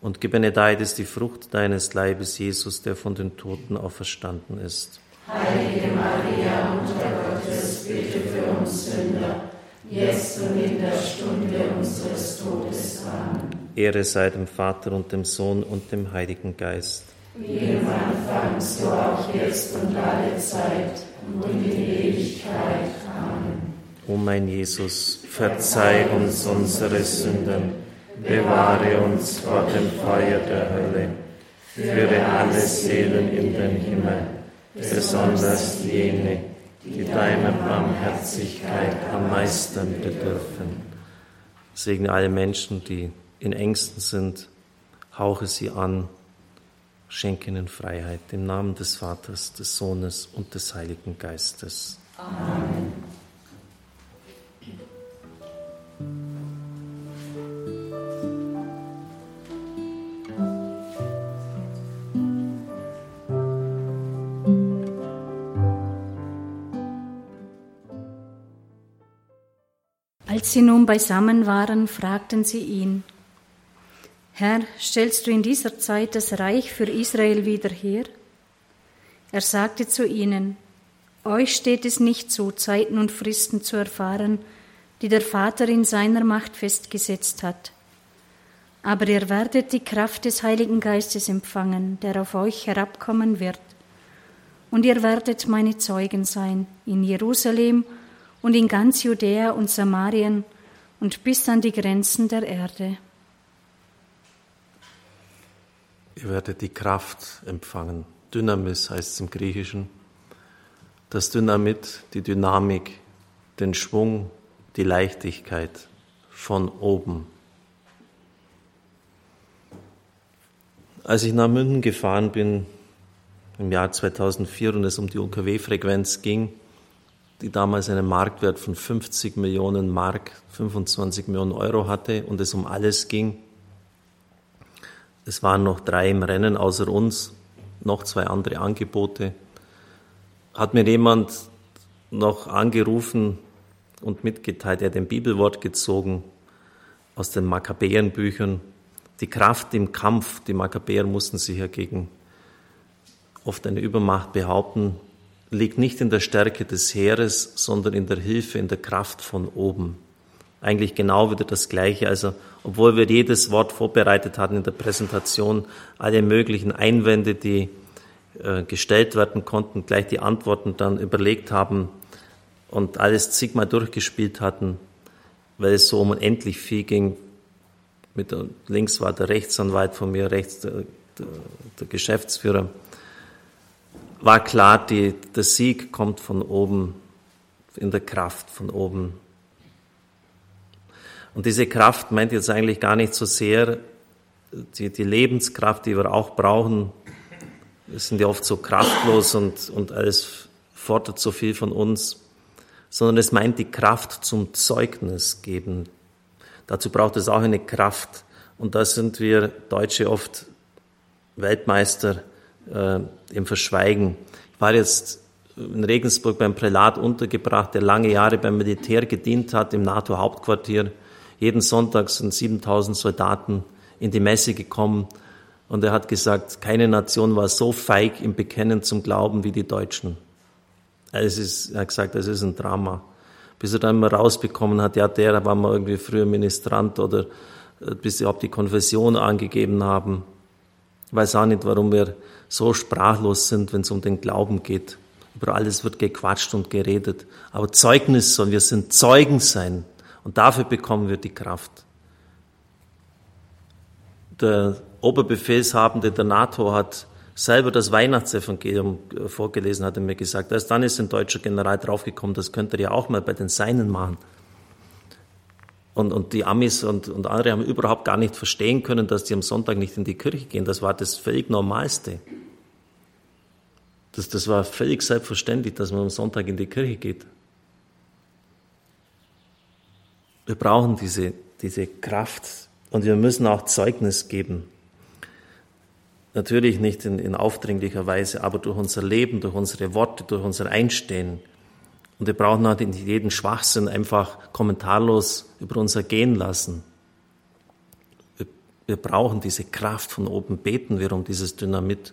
und gebenedeit ist die Frucht deines Leibes, Jesus, der von den Toten auferstanden ist. Heilige Maria, Mutter Gottes, bitte für uns Sünder, jetzt und in der Stunde unseres Todes. Amen. Ehre sei dem Vater und dem Sohn und dem Heiligen Geist. Wie im Anfang, so auch jetzt und alle Zeit und in Ewigkeit. Amen. O mein Jesus, verzeih uns unsere Sünden, bewahre uns vor dem Feuer der Hölle, führe alle Seelen in den Himmel, besonders jene, die deiner Barmherzigkeit am meisten bedürfen. Segne alle Menschen, die in Ängsten sind, hauche sie an, schenke ihnen Freiheit. Im Namen des Vaters, des Sohnes und des Heiligen Geistes. Amen. Als sie nun beisammen waren, fragten sie ihn, Herr, stellst du in dieser Zeit das Reich für Israel wieder her? Er sagte zu ihnen, Euch steht es nicht zu, Zeiten und Fristen zu erfahren, die der Vater in seiner Macht festgesetzt hat. Aber ihr werdet die Kraft des Heiligen Geistes empfangen, der auf euch herabkommen wird. Und ihr werdet meine Zeugen sein in Jerusalem und in ganz Judäa und Samarien und bis an die Grenzen der Erde. Ihr werdet die Kraft empfangen. Dynamis heißt es im Griechischen. Das Dynamit, die Dynamik, den Schwung, die Leichtigkeit von oben. Als ich nach München gefahren bin im Jahr 2004 und es um die UKW-Frequenz ging, die damals einen Marktwert von 50 Millionen Mark, 25 Millionen Euro hatte und es um alles ging. Es waren noch drei im Rennen außer uns, noch zwei andere Angebote. Hat mir jemand noch angerufen und mitgeteilt, er hat ein Bibelwort gezogen aus den Makkabäenbüchern. Die Kraft im Kampf, die Makkabäer mussten sich ja gegen oft eine Übermacht behaupten, liegt nicht in der Stärke des Heeres, sondern in der Hilfe, in der Kraft von oben. Eigentlich genau wieder das Gleiche. Also, obwohl wir jedes Wort vorbereitet hatten in der Präsentation, alle möglichen Einwände, die äh, gestellt werden konnten, gleich die Antworten dann überlegt haben und alles zigmal durchgespielt hatten, weil es so um unendlich viel ging. Mit der, links war der Rechtsanwalt von mir, rechts der, der, der Geschäftsführer war klar, die, der Sieg kommt von oben, in der Kraft von oben. Und diese Kraft meint jetzt eigentlich gar nicht so sehr die, die Lebenskraft, die wir auch brauchen. Wir sind ja oft so kraftlos und, und alles fordert so viel von uns, sondern es meint die Kraft zum Zeugnis geben. Dazu braucht es auch eine Kraft. Und da sind wir Deutsche oft Weltmeister äh, im Verschweigen. Ich war jetzt in Regensburg beim Prälat untergebracht, der lange Jahre beim Militär gedient hat, im NATO-Hauptquartier. Jeden Sonntag sind 7000 Soldaten in die Messe gekommen und er hat gesagt, keine Nation war so feig im Bekennen zum Glauben wie die Deutschen. Es ist, er hat gesagt, es ist ein Drama. Bis er dann mal rausbekommen hat, ja, der war mal irgendwie früher Ministrant oder äh, bis sie überhaupt die Konfession angegeben haben. Ich weiß auch nicht, warum wir so sprachlos sind, wenn es um den Glauben geht. Über alles wird gequatscht und geredet. Aber Zeugnis soll, wir sind Zeugen sein. Und dafür bekommen wir die Kraft. Der Oberbefehlshabende der NATO hat selber das Weihnachtsevangelium äh, vorgelesen, hat er mir gesagt. Erst dann ist ein deutscher General draufgekommen, das könnte er ja auch mal bei den Seinen machen. Und, und die Amis und, und andere haben überhaupt gar nicht verstehen können, dass die am Sonntag nicht in die Kirche gehen. Das war das völlig Normalste. Das, das war völlig selbstverständlich, dass man am Sonntag in die Kirche geht. Wir brauchen diese, diese Kraft und wir müssen auch Zeugnis geben. Natürlich nicht in, in aufdringlicher Weise, aber durch unser Leben, durch unsere Worte, durch unser Einstehen. Und wir brauchen auch nicht jeden Schwachsinn einfach kommentarlos über uns ergehen lassen. Wir, wir brauchen diese Kraft von oben. Beten wir um dieses Dynamit.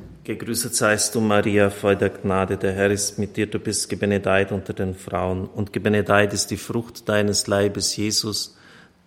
Gegrüßet seist du, Maria, voll der Gnade, der Herr ist mit dir, du bist gebenedeit unter den Frauen, und gebenedeit ist die Frucht deines Leibes, Jesus,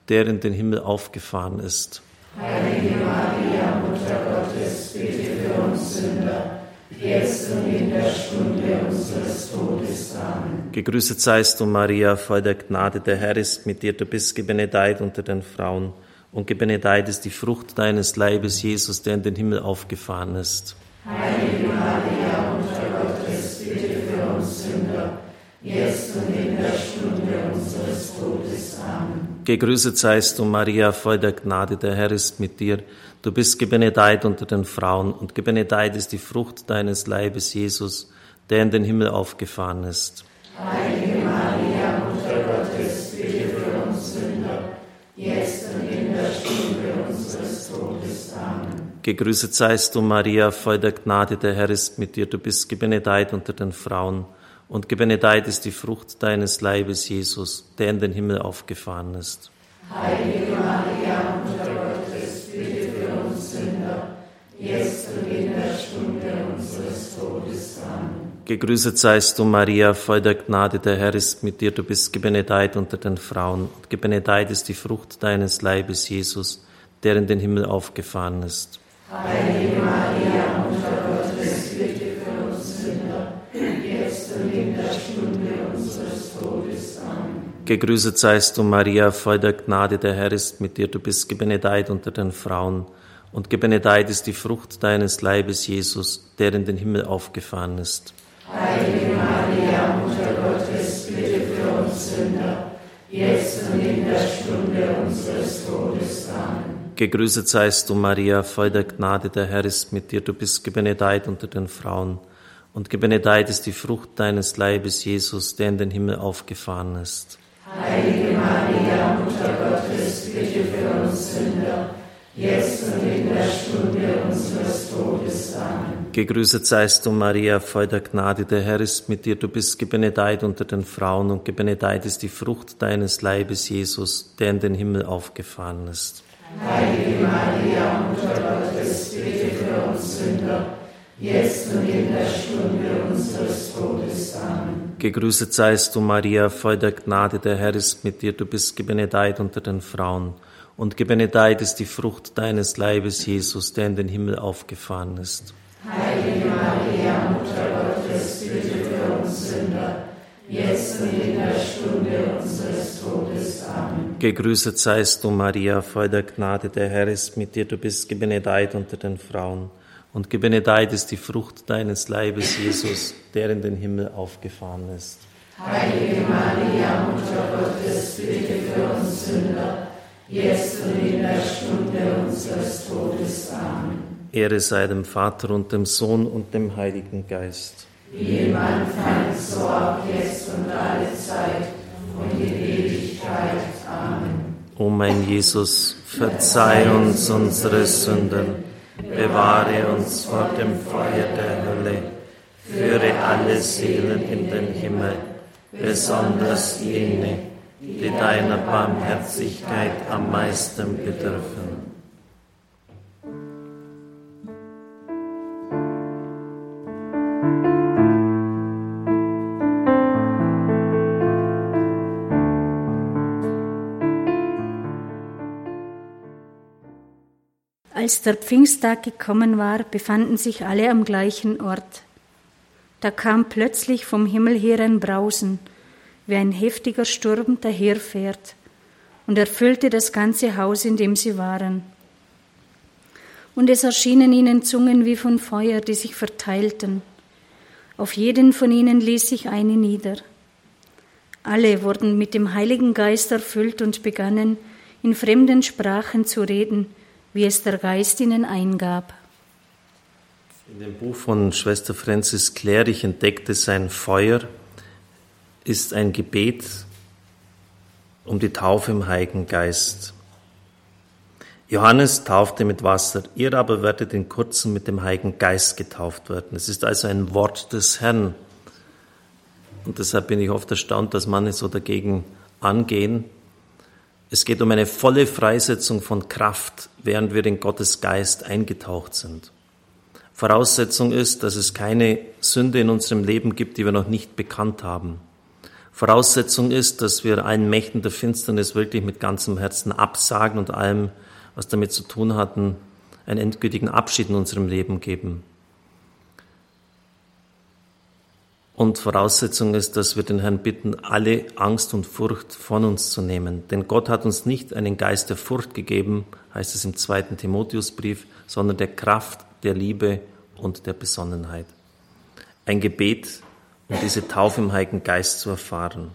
der in den Himmel aufgefahren ist. Heilige Maria, Mutter Gottes, bitte für uns Sünder, jetzt und in der Stunde unseres Todes. Amen. Gegrüßet seist du, Maria, voll der Gnade, der Herr ist mit dir, du bist gebenedeit unter den Frauen, und gebenedeit ist die Frucht deines Leibes, Jesus, der in den Himmel aufgefahren ist. Heilige Maria, Mutter Gottes, bitte für uns Sünder, jetzt und in der Stunde unseres Todes. Amen. Gegrüßet seist du, Maria, voll der Gnade, der Herr ist mit dir, Du bist gebenedeit unter den Frauen und gebenedeit ist die Frucht deines Leibes, Jesus, der in den Himmel aufgefahren ist. Heilige Maria, Gegrüßet seist du, Maria, voll der Gnade, der Herr ist mit dir. Du bist gebenedeit unter den Frauen und gebenedeit ist die Frucht deines Leibes, Jesus, der in den Himmel aufgefahren ist. Heilige Maria, Mutter Gottes, bitte für uns Sünder, jetzt und in der Stunde unseres Todes. Amen. Gegrüßet seist du, Maria, voll der Gnade, der Herr ist mit dir. Du bist gebenedeit unter den Frauen und gebenedeit ist die Frucht deines Leibes, Jesus, der in den Himmel aufgefahren ist. Heilige Maria, Mutter Gottes, bitte für uns Sünder, jetzt und in der Stunde unseres Todes. Amen. Gegrüßet seist du, Maria, voll der Gnade, der Herr ist mit dir. Du bist gebenedeit unter den Frauen und gebenedeit ist die Frucht deines Leibes, Jesus, der in den Himmel aufgefahren ist. Heilige Maria, Mutter Gottes, bitte für uns Sünder, jetzt und in Gegrüßet seist du, Maria, voll der Gnade, der Herr ist mit dir. Du bist gebenedeit unter den Frauen und gebenedeit ist die Frucht deines Leibes, Jesus, der in den Himmel aufgefahren ist. Heilige Maria, Mutter Gottes, bitte für uns Sünder, jetzt und in der Stunde unseres Todes. Amen. Gegrüßet seist du, Maria, voll der Gnade, der Herr ist mit dir. Du bist gebenedeit unter den Frauen und gebenedeit ist die Frucht deines Leibes, Jesus, der in den Himmel aufgefahren ist. Heilige Maria, Mutter Gottes, bitte für uns Sünder, jetzt und in der Stunde unseres Todes. Amen. Gegrüßet seist du, Maria, voll der Gnade, der Herr ist mit dir. Du bist gebenedeit unter den Frauen. Und gebenedeit ist die Frucht deines Leibes, Jesus, der in den Himmel aufgefahren ist. Heilige Maria, Mutter Gottes, bitte für uns Sünder, jetzt und in der Stunde unseres Todes. Gegrüßet seist du, Maria, voll der Gnade, der Herr ist mit dir. Du bist gebenedeit unter den Frauen. Und gebenedeit ist die Frucht deines Leibes, Jesus, der in den Himmel aufgefahren ist. Heilige Maria, Mutter Gottes, bitte für uns Sünder, jetzt und in der Stunde unseres Todes. Amen. Ehre sei dem Vater und dem Sohn und dem Heiligen Geist. Wie im Anfang, so auch jetzt und alle Zeit und in Ewigkeit. O mein Jesus, verzeih uns unsere Sünden bewahre uns vor dem Feuer der Hölle, führe alle Seelen in den Himmel, besonders jene, die deiner Barmherzigkeit am meisten bedürfen. Als der Pfingsttag gekommen war, befanden sich alle am gleichen Ort. Da kam plötzlich vom Himmel her ein Brausen, wie ein heftiger Sturm daherfährt, und erfüllte das ganze Haus, in dem sie waren. Und es erschienen ihnen Zungen wie von Feuer, die sich verteilten. Auf jeden von ihnen ließ sich eine nieder. Alle wurden mit dem Heiligen Geist erfüllt und begannen, in fremden Sprachen zu reden, wie es der Geist ihnen eingab. In dem Buch von Schwester Francis Klerich entdeckte sein Feuer ist ein Gebet um die Taufe im Heiligen Geist. Johannes taufte mit Wasser, ihr aber werdet in kurzem mit dem Heiligen Geist getauft werden. Es ist also ein Wort des Herrn. Und deshalb bin ich oft erstaunt, dass manche so dagegen angehen. Es geht um eine volle Freisetzung von Kraft, während wir in Gottes Geist eingetaucht sind. Voraussetzung ist, dass es keine Sünde in unserem Leben gibt, die wir noch nicht bekannt haben. Voraussetzung ist, dass wir allen Mächten der Finsternis wirklich mit ganzem Herzen absagen und allem, was damit zu tun hatten, einen endgültigen Abschied in unserem Leben geben. Und Voraussetzung ist, dass wir den Herrn bitten, alle Angst und Furcht von uns zu nehmen. Denn Gott hat uns nicht einen Geist der Furcht gegeben, heißt es im zweiten Timotheusbrief, sondern der Kraft, der Liebe und der Besonnenheit. Ein Gebet, um diese Taufe im Heiligen Geist zu erfahren.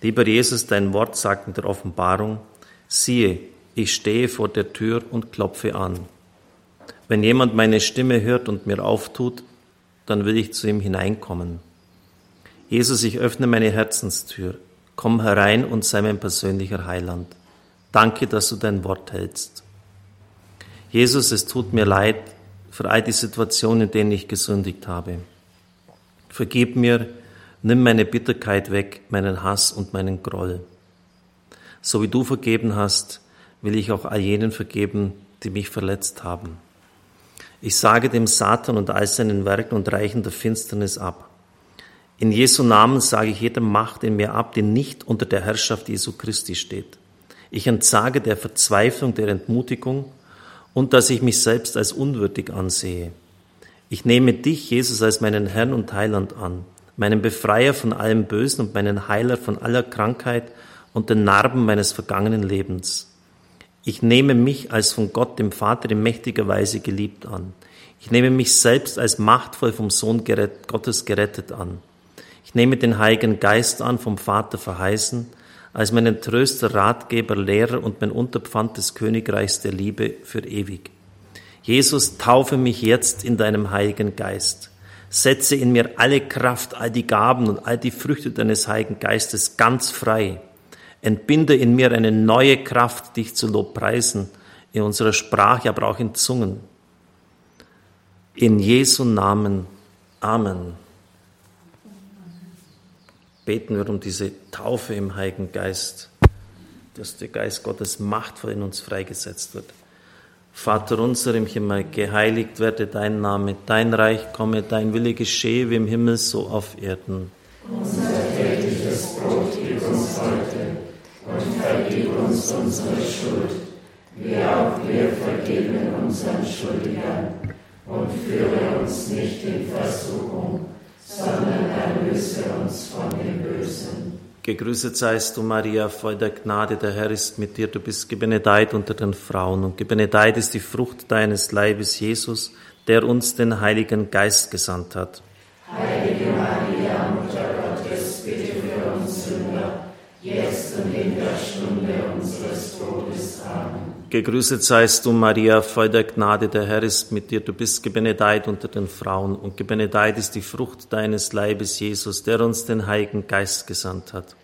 Lieber Jesus, dein Wort sagt in der Offenbarung, siehe, ich stehe vor der Tür und klopfe an. Wenn jemand meine Stimme hört und mir auftut, dann will ich zu ihm hineinkommen Jesus, ich öffne meine Herzenstür. Komm herein und sei mein persönlicher Heiland. Danke, dass du dein Wort hältst. Jesus, es tut mir leid für all die Situationen, in denen ich gesündigt habe. Vergib mir, nimm meine Bitterkeit weg, meinen Hass und meinen Groll. So wie du vergeben hast, will ich auch all jenen vergeben, die mich verletzt haben. Ich sage dem Satan und all seinen Werken und Reichen der Finsternis ab. In Jesu Namen sage ich jeder Macht in mir ab, die nicht unter der Herrschaft Jesu Christi steht. Ich entsage der Verzweiflung, der Entmutigung und dass ich mich selbst als unwürdig ansehe. Ich nehme dich, Jesus, als meinen Herrn und Heiland an, meinen Befreier von allem Bösen und meinen Heiler von aller Krankheit und den Narben meines vergangenen Lebens. Ich nehme mich als von Gott, dem Vater, in mächtiger Weise geliebt an. Ich nehme mich selbst als machtvoll vom Sohn Gottes gerettet an. Ich nehme den Heiligen Geist an, vom Vater verheißen, als meinen Tröster, Ratgeber, Lehrer und mein Unterpfand des Königreichs der Liebe für ewig. Jesus, taufe mich jetzt in deinem Heiligen Geist. Setze in mir alle Kraft, all die Gaben und all die Früchte deines Heiligen Geistes ganz frei. Entbinde in mir eine neue Kraft, dich zu lobpreisen, in unserer Sprache, aber auch in Zungen. In Jesu Namen. Amen beten wir um diese Taufe im Heiligen Geist, dass der Geist Gottes machtvoll in uns freigesetzt wird. Vater unser im Himmel, geheiligt werde dein Name, dein Reich komme, dein Wille geschehe wie im Himmel so auf Erden. Unser tägliches Brot gib uns heute und vergib uns unsere Schuld, wie auch wir vergeben unseren Schuldigern. Und führe uns nicht in Versuchung, sondern erlöse uns von dem Bösen. Gegrüßet seist du, Maria, voll der Gnade, der Herr ist mit dir. Du bist gebenedeit unter den Frauen und gebenedeit ist die Frucht deines Leibes, Jesus, der uns den Heiligen Geist gesandt hat. Heilige Maria, Gegrüßet seist du, Maria, voll der Gnade, der Herr ist mit dir. Du bist gebenedeit unter den Frauen und gebenedeit ist die Frucht deines Leibes, Jesus, der uns den Heiligen Geist gesandt hat.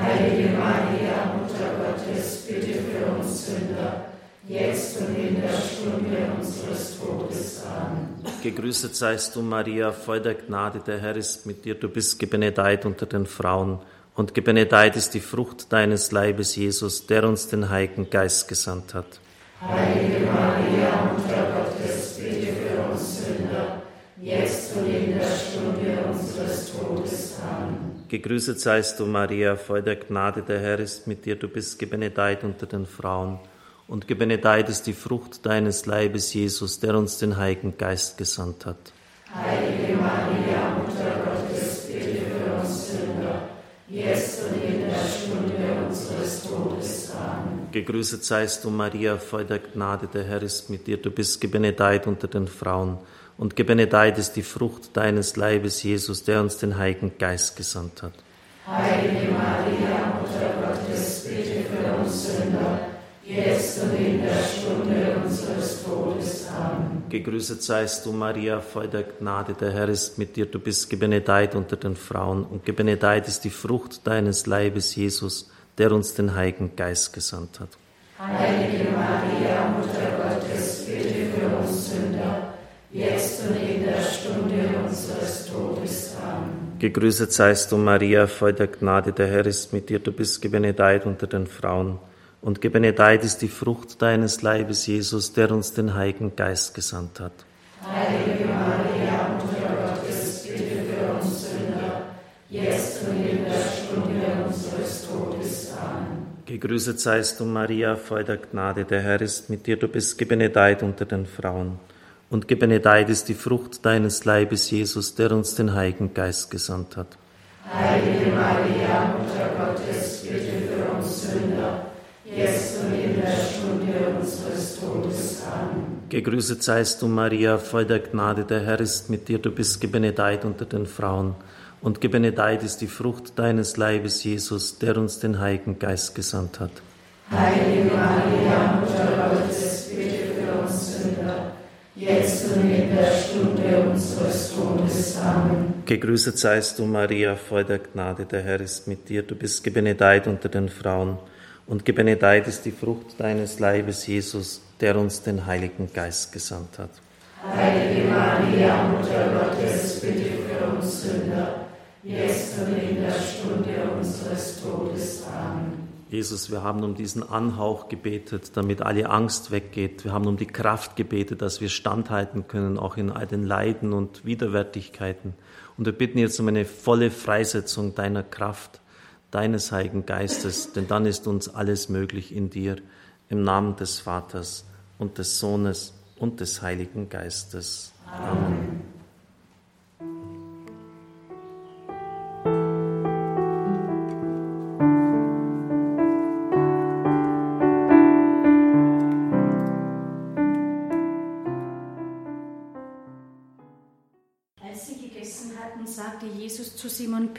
Heilige Maria, Mutter Gottes, bitte für uns Sünder, jetzt und in der Stunde unseres Todes. Amen. Gegrüßet seist du, Maria, voll der Gnade, der Herr ist mit dir. Du bist gebenedeit unter den Frauen und gebenedeit ist die Frucht deines Leibes, Jesus, der uns den Heiligen Geist gesandt hat. Heilige Maria, Mutter Gottes, bitte für uns Sünder, jetzt und in der Stunde unseres Todes. Amen. Gegrüßet seist du, Maria, voll der Gnade, der Herr ist mit dir. Du bist gebenedeit unter den Frauen und gebenedeit ist die Frucht deines Leibes, Jesus, der uns den Heiligen Geist gesandt hat. Heilige Maria, Mutter Gegrüßet seist du, Maria, voll der Gnade, der Herr ist mit dir. Du bist gebenedeit unter den Frauen und gebenedeit ist die Frucht deines Leibes, Jesus, der uns den Heiligen Geist gesandt hat. Heilige Maria, Mutter Gottes, bitte für uns Sünder, jetzt und in der Stunde unseres Todes. Amen. Gegrüßet seist du, Maria, voll der Gnade, der Herr ist mit dir. Du bist gebenedeit unter den Frauen und gebenedeit ist die Frucht deines Leibes, Jesus, der uns den Heiligen Geist gesandt hat. Heilige Maria, Mutter Gottes, bitte für uns Sünder, jetzt und in der Stunde unseres Todes. Amen. Gegrüßet seist du, Maria, voll der Gnade, der Herr ist mit dir. Du bist gebenedeit unter den Frauen und gebenedeit ist die Frucht deines Leibes, Jesus, der uns den Heiligen Geist gesandt hat. Heilige Maria, Gegrüßet seist du, Maria, voll der Gnade, der Herr ist mit dir. Du bist gebenedeit unter den Frauen und gebenedeit ist die Frucht deines Leibes, Jesus, der uns den Heiligen Geist gesandt hat. Heilige Maria, Mutter Gottes, bitte für uns Sünder, jetzt und in der Stunde unseres Todes. Amen. Gegrüßet seist du, Maria, voll der Gnade, der Herr ist mit dir. Du bist gebenedeit unter den Frauen und gebenedeit ist die Frucht deines Leibes, Jesus, der uns den Heiligen Geist gesandt hat. Heilige Maria, Mutter Gottes, bitte für uns Sünder, jetzt und in der Stunde unseres Todes. Amen. Gegrüßet seist du, Maria, voll der Gnade, der Herr ist mit dir. Du bist gebenedeit unter den Frauen und gebenedeit ist die Frucht deines Leibes, Jesus, der uns den Heiligen Geist gesandt hat. Heilige Maria, Mutter Gottes, bitte für uns Sünder, jetzt und in der Stunde unseres Todes. Amen. Jesus, wir haben um diesen Anhauch gebetet, damit alle Angst weggeht. Wir haben um die Kraft gebetet, dass wir standhalten können, auch in all den Leiden und Widerwärtigkeiten. Und wir bitten jetzt um eine volle Freisetzung deiner Kraft, deines Heiligen Geistes, denn dann ist uns alles möglich in dir, im Namen des Vaters und des Sohnes und des Heiligen Geistes. Amen.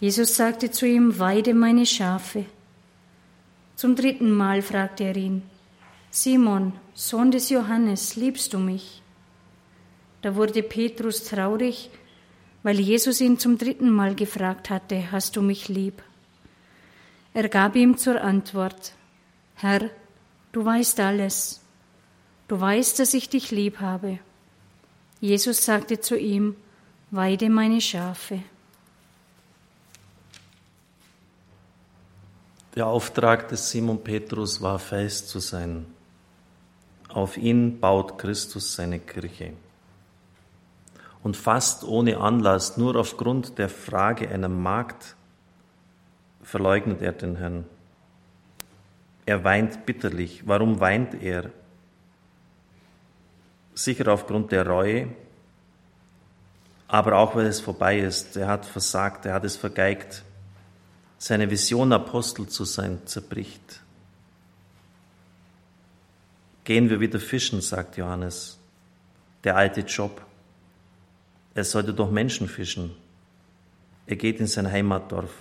Jesus sagte zu ihm, Weide meine Schafe. Zum dritten Mal fragte er ihn, Simon, Sohn des Johannes, liebst du mich? Da wurde Petrus traurig, weil Jesus ihn zum dritten Mal gefragt hatte, hast du mich lieb? Er gab ihm zur Antwort, Herr, du weißt alles. Du weißt, dass ich dich lieb habe. Jesus sagte zu ihm, Weide meine Schafe. Der Auftrag des Simon Petrus war fest zu sein. Auf ihn baut Christus seine Kirche. Und fast ohne Anlass, nur aufgrund der Frage einer Magd, verleugnet er den Herrn. Er weint bitterlich. Warum weint er? Sicher aufgrund der Reue, aber auch weil es vorbei ist. Er hat versagt, er hat es vergeigt. Seine Vision, Apostel zu sein, zerbricht. Gehen wir wieder fischen, sagt Johannes. Der alte Job. Er sollte doch Menschen fischen. Er geht in sein Heimatdorf.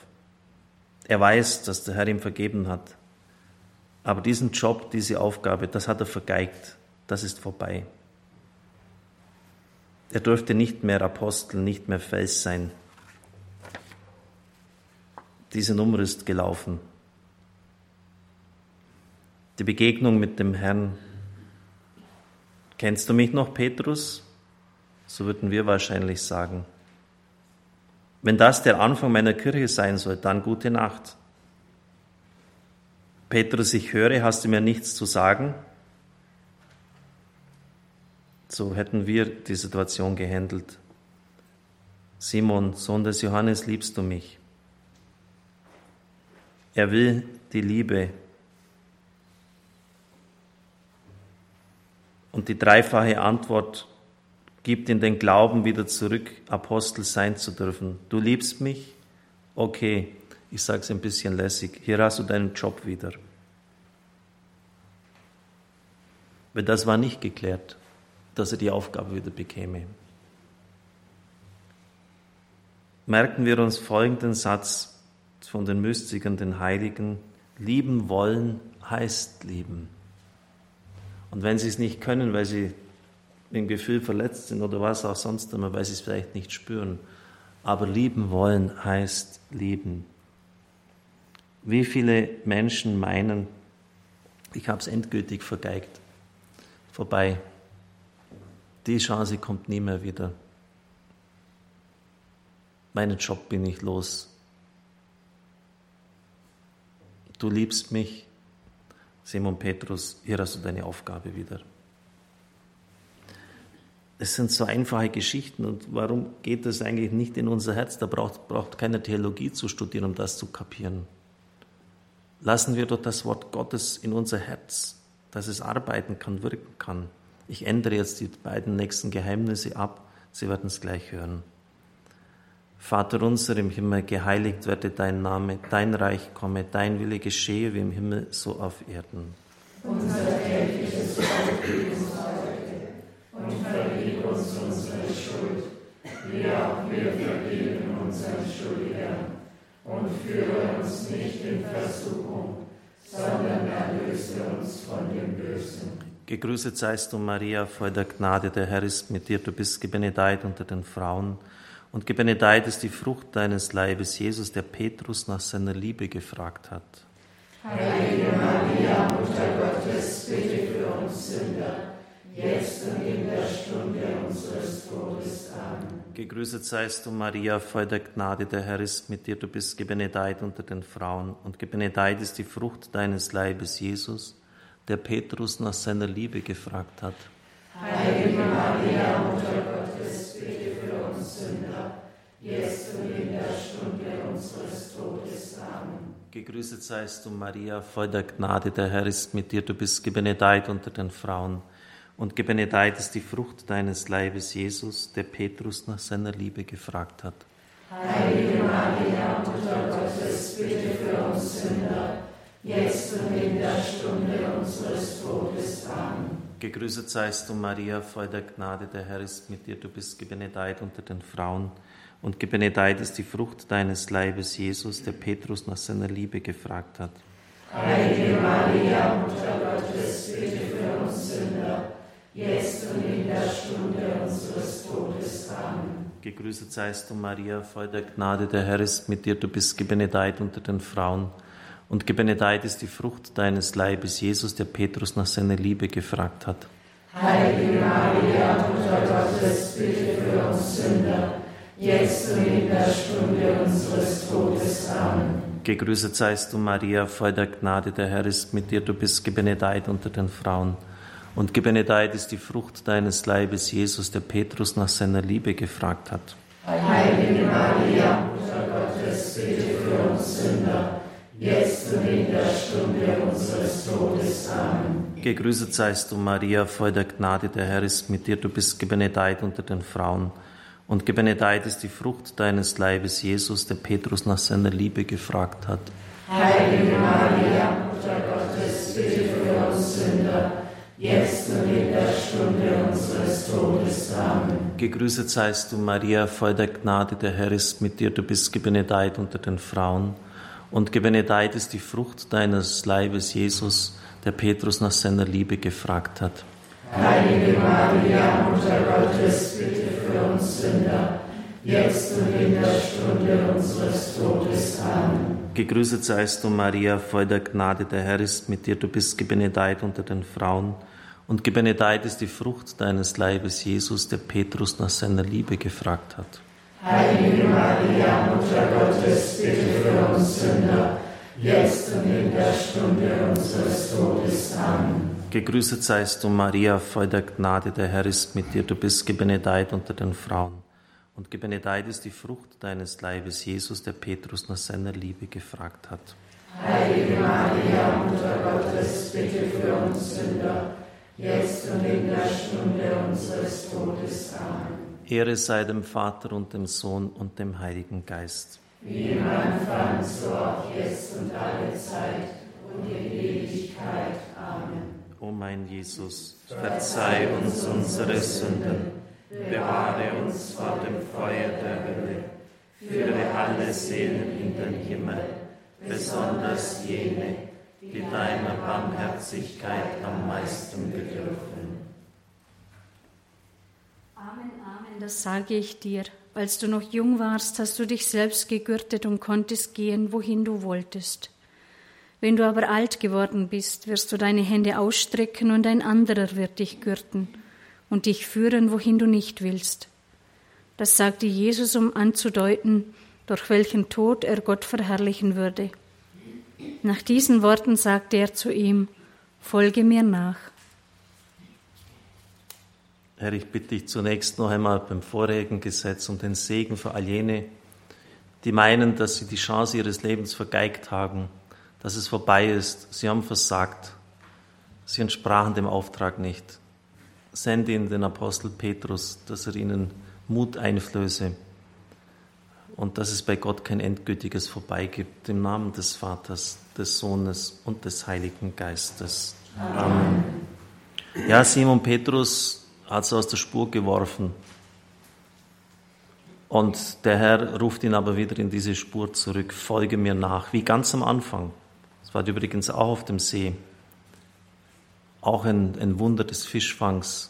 Er weiß, dass der Herr ihm vergeben hat. Aber diesen Job, diese Aufgabe, das hat er vergeigt. Das ist vorbei. Er durfte nicht mehr Apostel, nicht mehr Fels sein. Diese Nummer ist gelaufen. Die Begegnung mit dem Herrn. Kennst du mich noch, Petrus? So würden wir wahrscheinlich sagen. Wenn das der Anfang meiner Kirche sein soll, dann gute Nacht. Petrus, ich höre, hast du mir nichts zu sagen? So hätten wir die Situation gehandelt. Simon, Sohn des Johannes, liebst du mich? Er will die Liebe. Und die dreifache Antwort gibt ihm den Glauben wieder zurück, Apostel sein zu dürfen. Du liebst mich? Okay, ich sage es ein bisschen lässig. Hier hast du deinen Job wieder. Weil das war nicht geklärt, dass er die Aufgabe wieder bekäme. Merken wir uns folgenden Satz von den Mystikern, den Heiligen, lieben wollen heißt lieben. Und wenn sie es nicht können, weil sie im Gefühl verletzt sind oder was auch sonst immer, weil sie es vielleicht nicht spüren, aber lieben wollen heißt lieben. Wie viele Menschen meinen, ich habe es endgültig vergeigt, vorbei. Die Chance kommt nie mehr wieder. Meinen Job bin ich los du liebst mich, Simon Petrus, hier hast du deine Aufgabe wieder. Es sind so einfache Geschichten und warum geht das eigentlich nicht in unser Herz? Da braucht, braucht keine Theologie zu studieren, um das zu kapieren. Lassen wir doch das Wort Gottes in unser Herz, dass es arbeiten kann, wirken kann. Ich ändere jetzt die beiden nächsten Geheimnisse ab, Sie werden es gleich hören. Vater unser im Himmel, geheiligt werde dein Name, dein Reich komme, dein Wille geschehe wie im Himmel, so auf Erden. Unser tägliches Brot gib uns heute und vergib uns unsere Schuld, wie auch wir vergeben unseren Schuldigern. Und führe uns nicht in Versuchung, sondern erlöse uns von dem Bösen. Gegrüßet seist du, Maria, voll der Gnade, der Herr ist mit dir, du bist gebenedeit unter den Frauen und gebenedeit ist die Frucht deines Leibes, Jesus, der Petrus nach seiner Liebe gefragt hat. Heilige Maria, Mutter Gottes, bitte für uns Sünder, jetzt und in der Stunde unseres Todes. Amen. Gegrüßet seist du, Maria, voll der Gnade, der Herr ist mit dir, du bist gebenedeit unter den Frauen, und gebenedeit ist die Frucht deines Leibes, Jesus, der Petrus nach seiner Liebe gefragt hat. Heilige Maria, Mutter Gottes, jetzt und in der Stunde unseres Todes. Amen. Gegrüßet seist du, Maria, voll der Gnade, der Herr ist mit dir, du bist gebenedeit unter den Frauen, und gebenedeit ist die Frucht deines Leibes, Jesus, der Petrus nach seiner Liebe gefragt hat. Heilige Maria, Mutter Gottes, bitte für uns Sünder, jetzt und in der Stunde unseres Todes. Amen. Gegrüßet seist du, Maria, voll der Gnade, der Herr ist mit dir, du bist gebenedeit unter den Frauen, und gebenedeit ist die Frucht deines Leibes, Jesus, der Petrus nach seiner Liebe gefragt hat. Heilige Maria, Mutter Gottes, bitte für uns Sünder, jetzt und in der Stunde unseres Todes. Amen. Gegrüßet seist du, Maria, voll der Gnade, der Herr ist mit dir, du bist gebenedeit unter den Frauen, und gebenedeit ist die Frucht deines Leibes, Jesus, der Petrus nach seiner Liebe gefragt hat. Heilige Maria, Mutter Gottes, bitte für uns Sünder, jetzt und in der Stunde unseres Todes. Amen. Gegrüßet seist du, Maria, voll der Gnade, der Herr ist mit dir, du bist gebenedeit unter den Frauen. Und gebenedeit ist die Frucht deines Leibes, Jesus, der Petrus nach seiner Liebe gefragt hat. Heilige Maria, Mutter Gottes, bitte für uns Sünder, jetzt und in der Stunde unseres Todes. Amen. Gegrüßet seist du, Maria, voll der Gnade, der Herr ist mit dir, du bist gebenedeit unter den Frauen. Und gebenedeit ist die Frucht deines Leibes, Jesus, der Petrus nach seiner Liebe gefragt hat. Heilige Maria, Mutter Gottes, bitte für uns Sünder, jetzt und in der Stunde unseres Todes. Amen. Gegrüßet seist du, Maria, voll der Gnade, der Herr ist mit dir, du bist gebenedeit unter den Frauen. Und gebenedeit ist die Frucht deines Leibes, Jesus, der Petrus nach seiner Liebe gefragt hat. Heilige Maria, Mutter Gottes, bitte für uns Sünder, jetzt und in der Stunde unseres Todes. Amen. Gegrüßet seist du, Maria, voll der Gnade, der Herr ist mit dir, du bist gebenedeit unter den Frauen. Und gebenedeit ist die Frucht deines Leibes, Jesus, der Petrus nach seiner Liebe gefragt hat. Heilige Maria, Mutter Gottes, bitte für uns Sünder, jetzt und in der Stunde unseres Todes. Amen. Gegrüßet seist du, Maria, voll der Gnade, der Herr ist mit dir, du bist gebenedeit unter den Frauen. Und gebenedeit ist die Frucht deines Leibes, Jesus, der Petrus nach seiner Liebe gefragt hat. Heilige Maria, Mutter Gottes, bitte für uns Sünder, jetzt und in der Stunde unseres Todes. Amen. Ehre sei dem Vater und dem Sohn und dem Heiligen Geist. Wie im Anfang, so auch jetzt und alle Zeit und in Ewigkeit. Amen. O mein Jesus, verzeih uns unsere Sünden, bewahre uns vor dem Feuer der Hölle, führe alle Seelen in den Himmel, besonders jene, die deiner Barmherzigkeit am meisten bedürfen. Amen, Amen, das sage ich dir. Als du noch jung warst, hast du dich selbst gegürtet und konntest gehen, wohin du wolltest. Wenn du aber alt geworden bist, wirst du deine Hände ausstrecken und ein anderer wird dich gürten und dich führen, wohin du nicht willst. Das sagte Jesus, um anzudeuten, durch welchen Tod er Gott verherrlichen würde. Nach diesen Worten sagte er zu ihm, Folge mir nach. Herr, ich bitte dich zunächst noch einmal beim vorherigen Gesetz um den Segen für all jene, die meinen, dass sie die Chance ihres Lebens vergeigt haben, dass es vorbei ist. Sie haben versagt. Sie entsprachen dem Auftrag nicht. Sende ihnen den Apostel Petrus, dass er ihnen Mut einflöße und dass es bei Gott kein endgültiges Vorbei gibt. Im Namen des Vaters, des Sohnes und des Heiligen Geistes. Amen. Ja, Simon Petrus hat es aus der Spur geworfen. Und der Herr ruft ihn aber wieder in diese Spur zurück. Folge mir nach, wie ganz am Anfang. War übrigens auch auf dem See. Auch ein, ein Wunder des Fischfangs.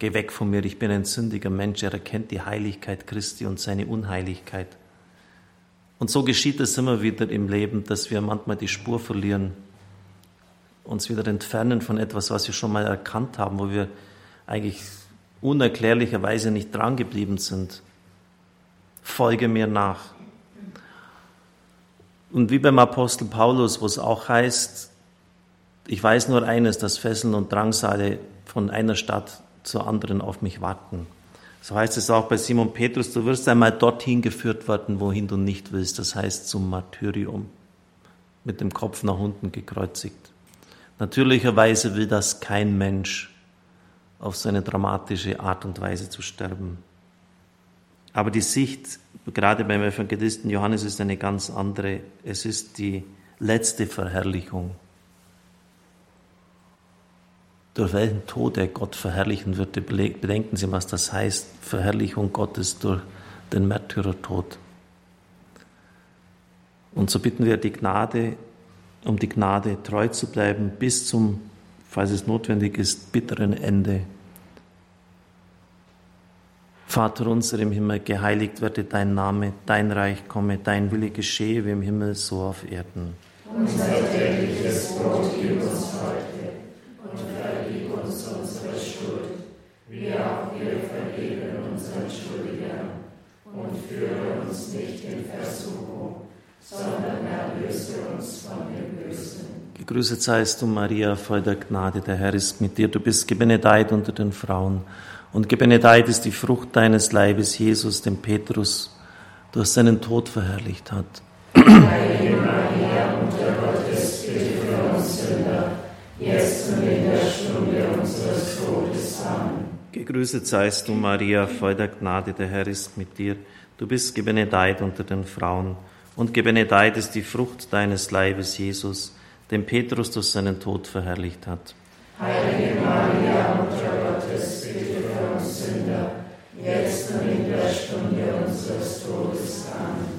Geh weg von mir, ich bin ein sündiger Mensch. Er erkennt die Heiligkeit Christi und seine Unheiligkeit. Und so geschieht es immer wieder im Leben, dass wir manchmal die Spur verlieren, uns wieder entfernen von etwas, was wir schon mal erkannt haben, wo wir eigentlich unerklärlicherweise nicht drangeblieben sind. Folge mir nach. Und wie beim Apostel Paulus, wo es auch heißt, ich weiß nur eines, dass Fesseln und Drangsale von einer Stadt zur anderen auf mich warten. So heißt es auch bei Simon Petrus, du wirst einmal dorthin geführt werden, wohin du nicht willst, das heißt zum Martyrium, mit dem Kopf nach unten gekreuzigt. Natürlicherweise will das kein Mensch auf so eine dramatische Art und Weise zu sterben. Aber die Sicht, gerade beim Evangelisten Johannes, ist eine ganz andere. Es ist die letzte Verherrlichung. Durch welchen Tod er Gott verherrlichen würde, bedenken Sie, was das heißt. Verherrlichung Gottes durch den Märtyrertod. Und so bitten wir die Gnade, um die Gnade treu zu bleiben bis zum, falls es notwendig ist, bitteren Ende. Vater unser im Himmel, geheiligt werde dein Name, dein Reich komme, dein Wille geschehe wie im Himmel, so auf Erden. Unser tägliches Brot gib uns heute und vergib uns unsere Schuld, wie auch wir vergeben unseren Schuldigern. Und führe uns nicht in Versuchung, sondern erlöse uns von dem Bösen. Gegrüßet seist du, Maria, voll der Gnade, der Herr ist mit dir. Du bist gebenedeit unter den Frauen. Und gebenedeit ist die Frucht deines Leibes, Jesus, den Petrus, durch seinen Tod verherrlicht hat. Heilige Maria, Mutter Gottes, bitte für uns Sünder, jetzt und in der Stunde unseres Todes. Amen. Gegrüßet seist du, Maria, voll der Gnade, der Herr ist mit dir. Du bist gebenedeit unter den Frauen. Und gebenedeit ist die Frucht deines Leibes, Jesus, den Petrus durch seinen Tod verherrlicht hat. Heilige Maria, Mutter Gottes,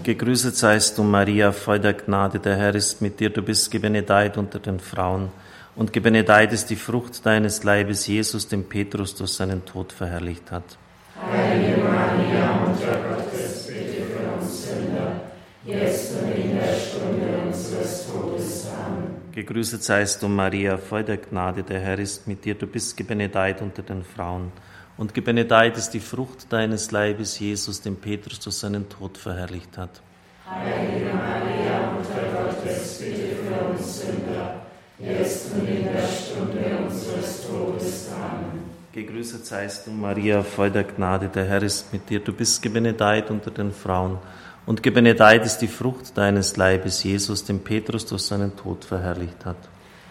Gegrüßet seist du, Maria, voll der Gnade, der Herr ist mit dir. Du bist gebenedeit unter den Frauen. Und gebenedeit ist die Frucht deines Leibes, Jesus, den Petrus durch seinen Tod verherrlicht hat. Heilige Maria, Mutter Gottes, bitte für uns Sünder, jetzt und in der Stunde unseres Todes. Amen. Gegrüßet seist du, Maria, voll der Gnade, der Herr ist mit dir. Du bist gebenedeit unter den Frauen. Und gebenedeit ist die Frucht deines Leibes, Jesus, den Petrus durch seinen Tod verherrlicht hat. Heilige Maria, Mutter Gottes, bitte für uns Sünder, jetzt und in der Stunde unseres Todes. Amen. Gegrüßet seist du, Maria, voll der Gnade, der Herr ist mit dir. Du bist gebenedeit unter den Frauen. Und gebenedeit ist die Frucht deines Leibes, Jesus, den Petrus durch seinen Tod verherrlicht hat.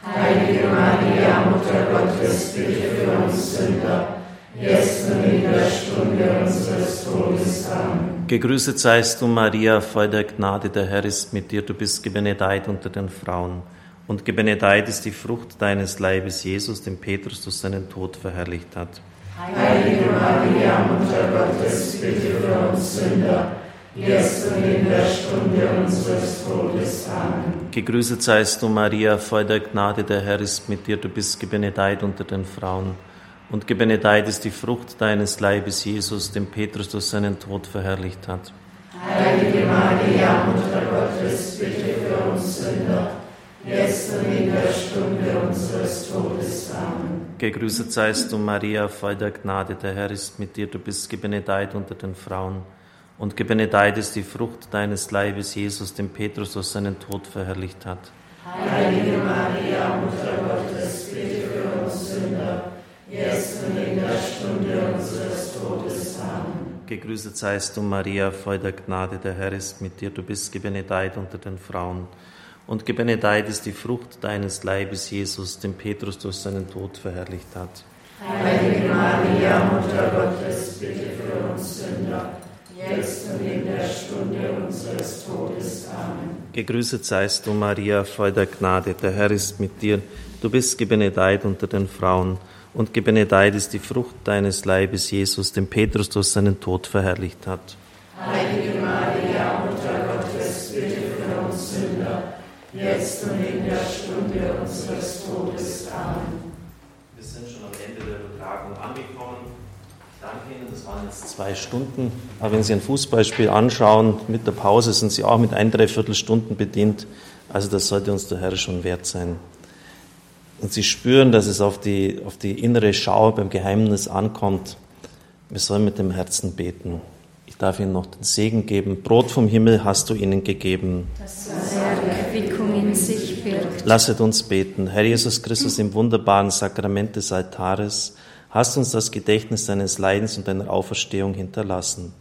Heilige Maria, Mutter Gottes, bitte für uns Sünder, jetzt und in der Stunde unseres Todes. Amen. Gegrüßet seist du, Maria, voll der Gnade, der Herr ist mit dir. Du bist gebenedeit unter den Frauen. Und gebenedeit ist die Frucht deines Leibes, Jesus, den Petrus durch seinen Tod verherrlicht hat. Heilige Maria, Mutter Gottes, bitte für uns Sünder, jetzt und in der Stunde unseres Todes. Amen. Gegrüßet seist du, Maria, voll der Gnade, der Herr ist mit dir. Du bist gebenedeit unter den Frauen. Und gebenedeit ist die Frucht deines Leibes, Jesus, den Petrus durch seinen Tod verherrlicht hat. Heilige Maria, Mutter Gottes, bitte für uns Sünder, jetzt und in der Stunde unseres Todes. Amen. Gegrüßet seist du, Maria, voll der Gnade, der Herr ist mit dir. Du bist gebenedeit unter den Frauen. Und gebenedeit ist die Frucht deines Leibes, Jesus, den Petrus durch seinen Tod verherrlicht hat. Heilige Maria, Mutter Gottes, bitte für uns Sünder, jetzt und in der Stunde unseres Todes. Amen. Gegrüßet seist du, Maria, voll der Gnade, der Herr ist mit dir. Du bist gebenedeit unter den Frauen. Und gebenedeit ist die Frucht deines Leibes, Jesus, den Petrus durch seinen Tod verherrlicht hat. Heilige Maria, Mutter Gottes, bitte für uns Sünder, jetzt und in der Stunde unseres Todes. Amen. Gegrüßet seist du, Maria, voll der Gnade, der Herr ist mit dir. Du bist gebenedeit unter den Frauen. Und gebenedeit ist die Frucht deines Leibes, Jesus, den Petrus durch seinen Tod verherrlicht hat. Heilige Maria, Mutter Gottes, bitte für uns Sünder, jetzt und in der Stunde unseres Todes. Amen. Wir sind schon am Ende der Übertragung angekommen. Ich danke Ihnen, das waren jetzt zwei Stunden. Aber wenn Sie ein Fußballspiel anschauen, mit der Pause sind Sie auch mit ein, dreiviertel Stunden bedient. Also das sollte uns der Herr schon wert sein. Und Sie spüren, dass es auf die, auf die innere Schau beim Geheimnis ankommt. Wir sollen mit dem Herzen beten. Ich darf Ihnen noch den Segen geben. Brot vom Himmel hast du ihnen gegeben. das Erquickung in sich birgt. Lasset uns beten. Herr Jesus Christus, im wunderbaren Sakrament des Altares hast uns das Gedächtnis deines Leidens und deiner Auferstehung hinterlassen.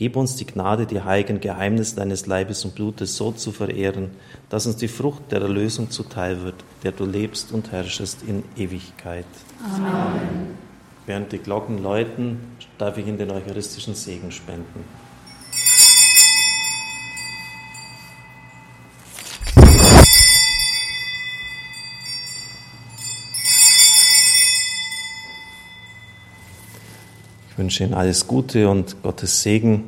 Gib uns die Gnade, die heiligen Geheimnisse deines Leibes und Blutes so zu verehren, dass uns die Frucht der Erlösung zuteil wird, der du lebst und herrschest in Ewigkeit. Amen. Während die Glocken läuten, darf ich Ihnen den eucharistischen Segen spenden. Wünsche Ihnen alles Gute und Gottes Segen.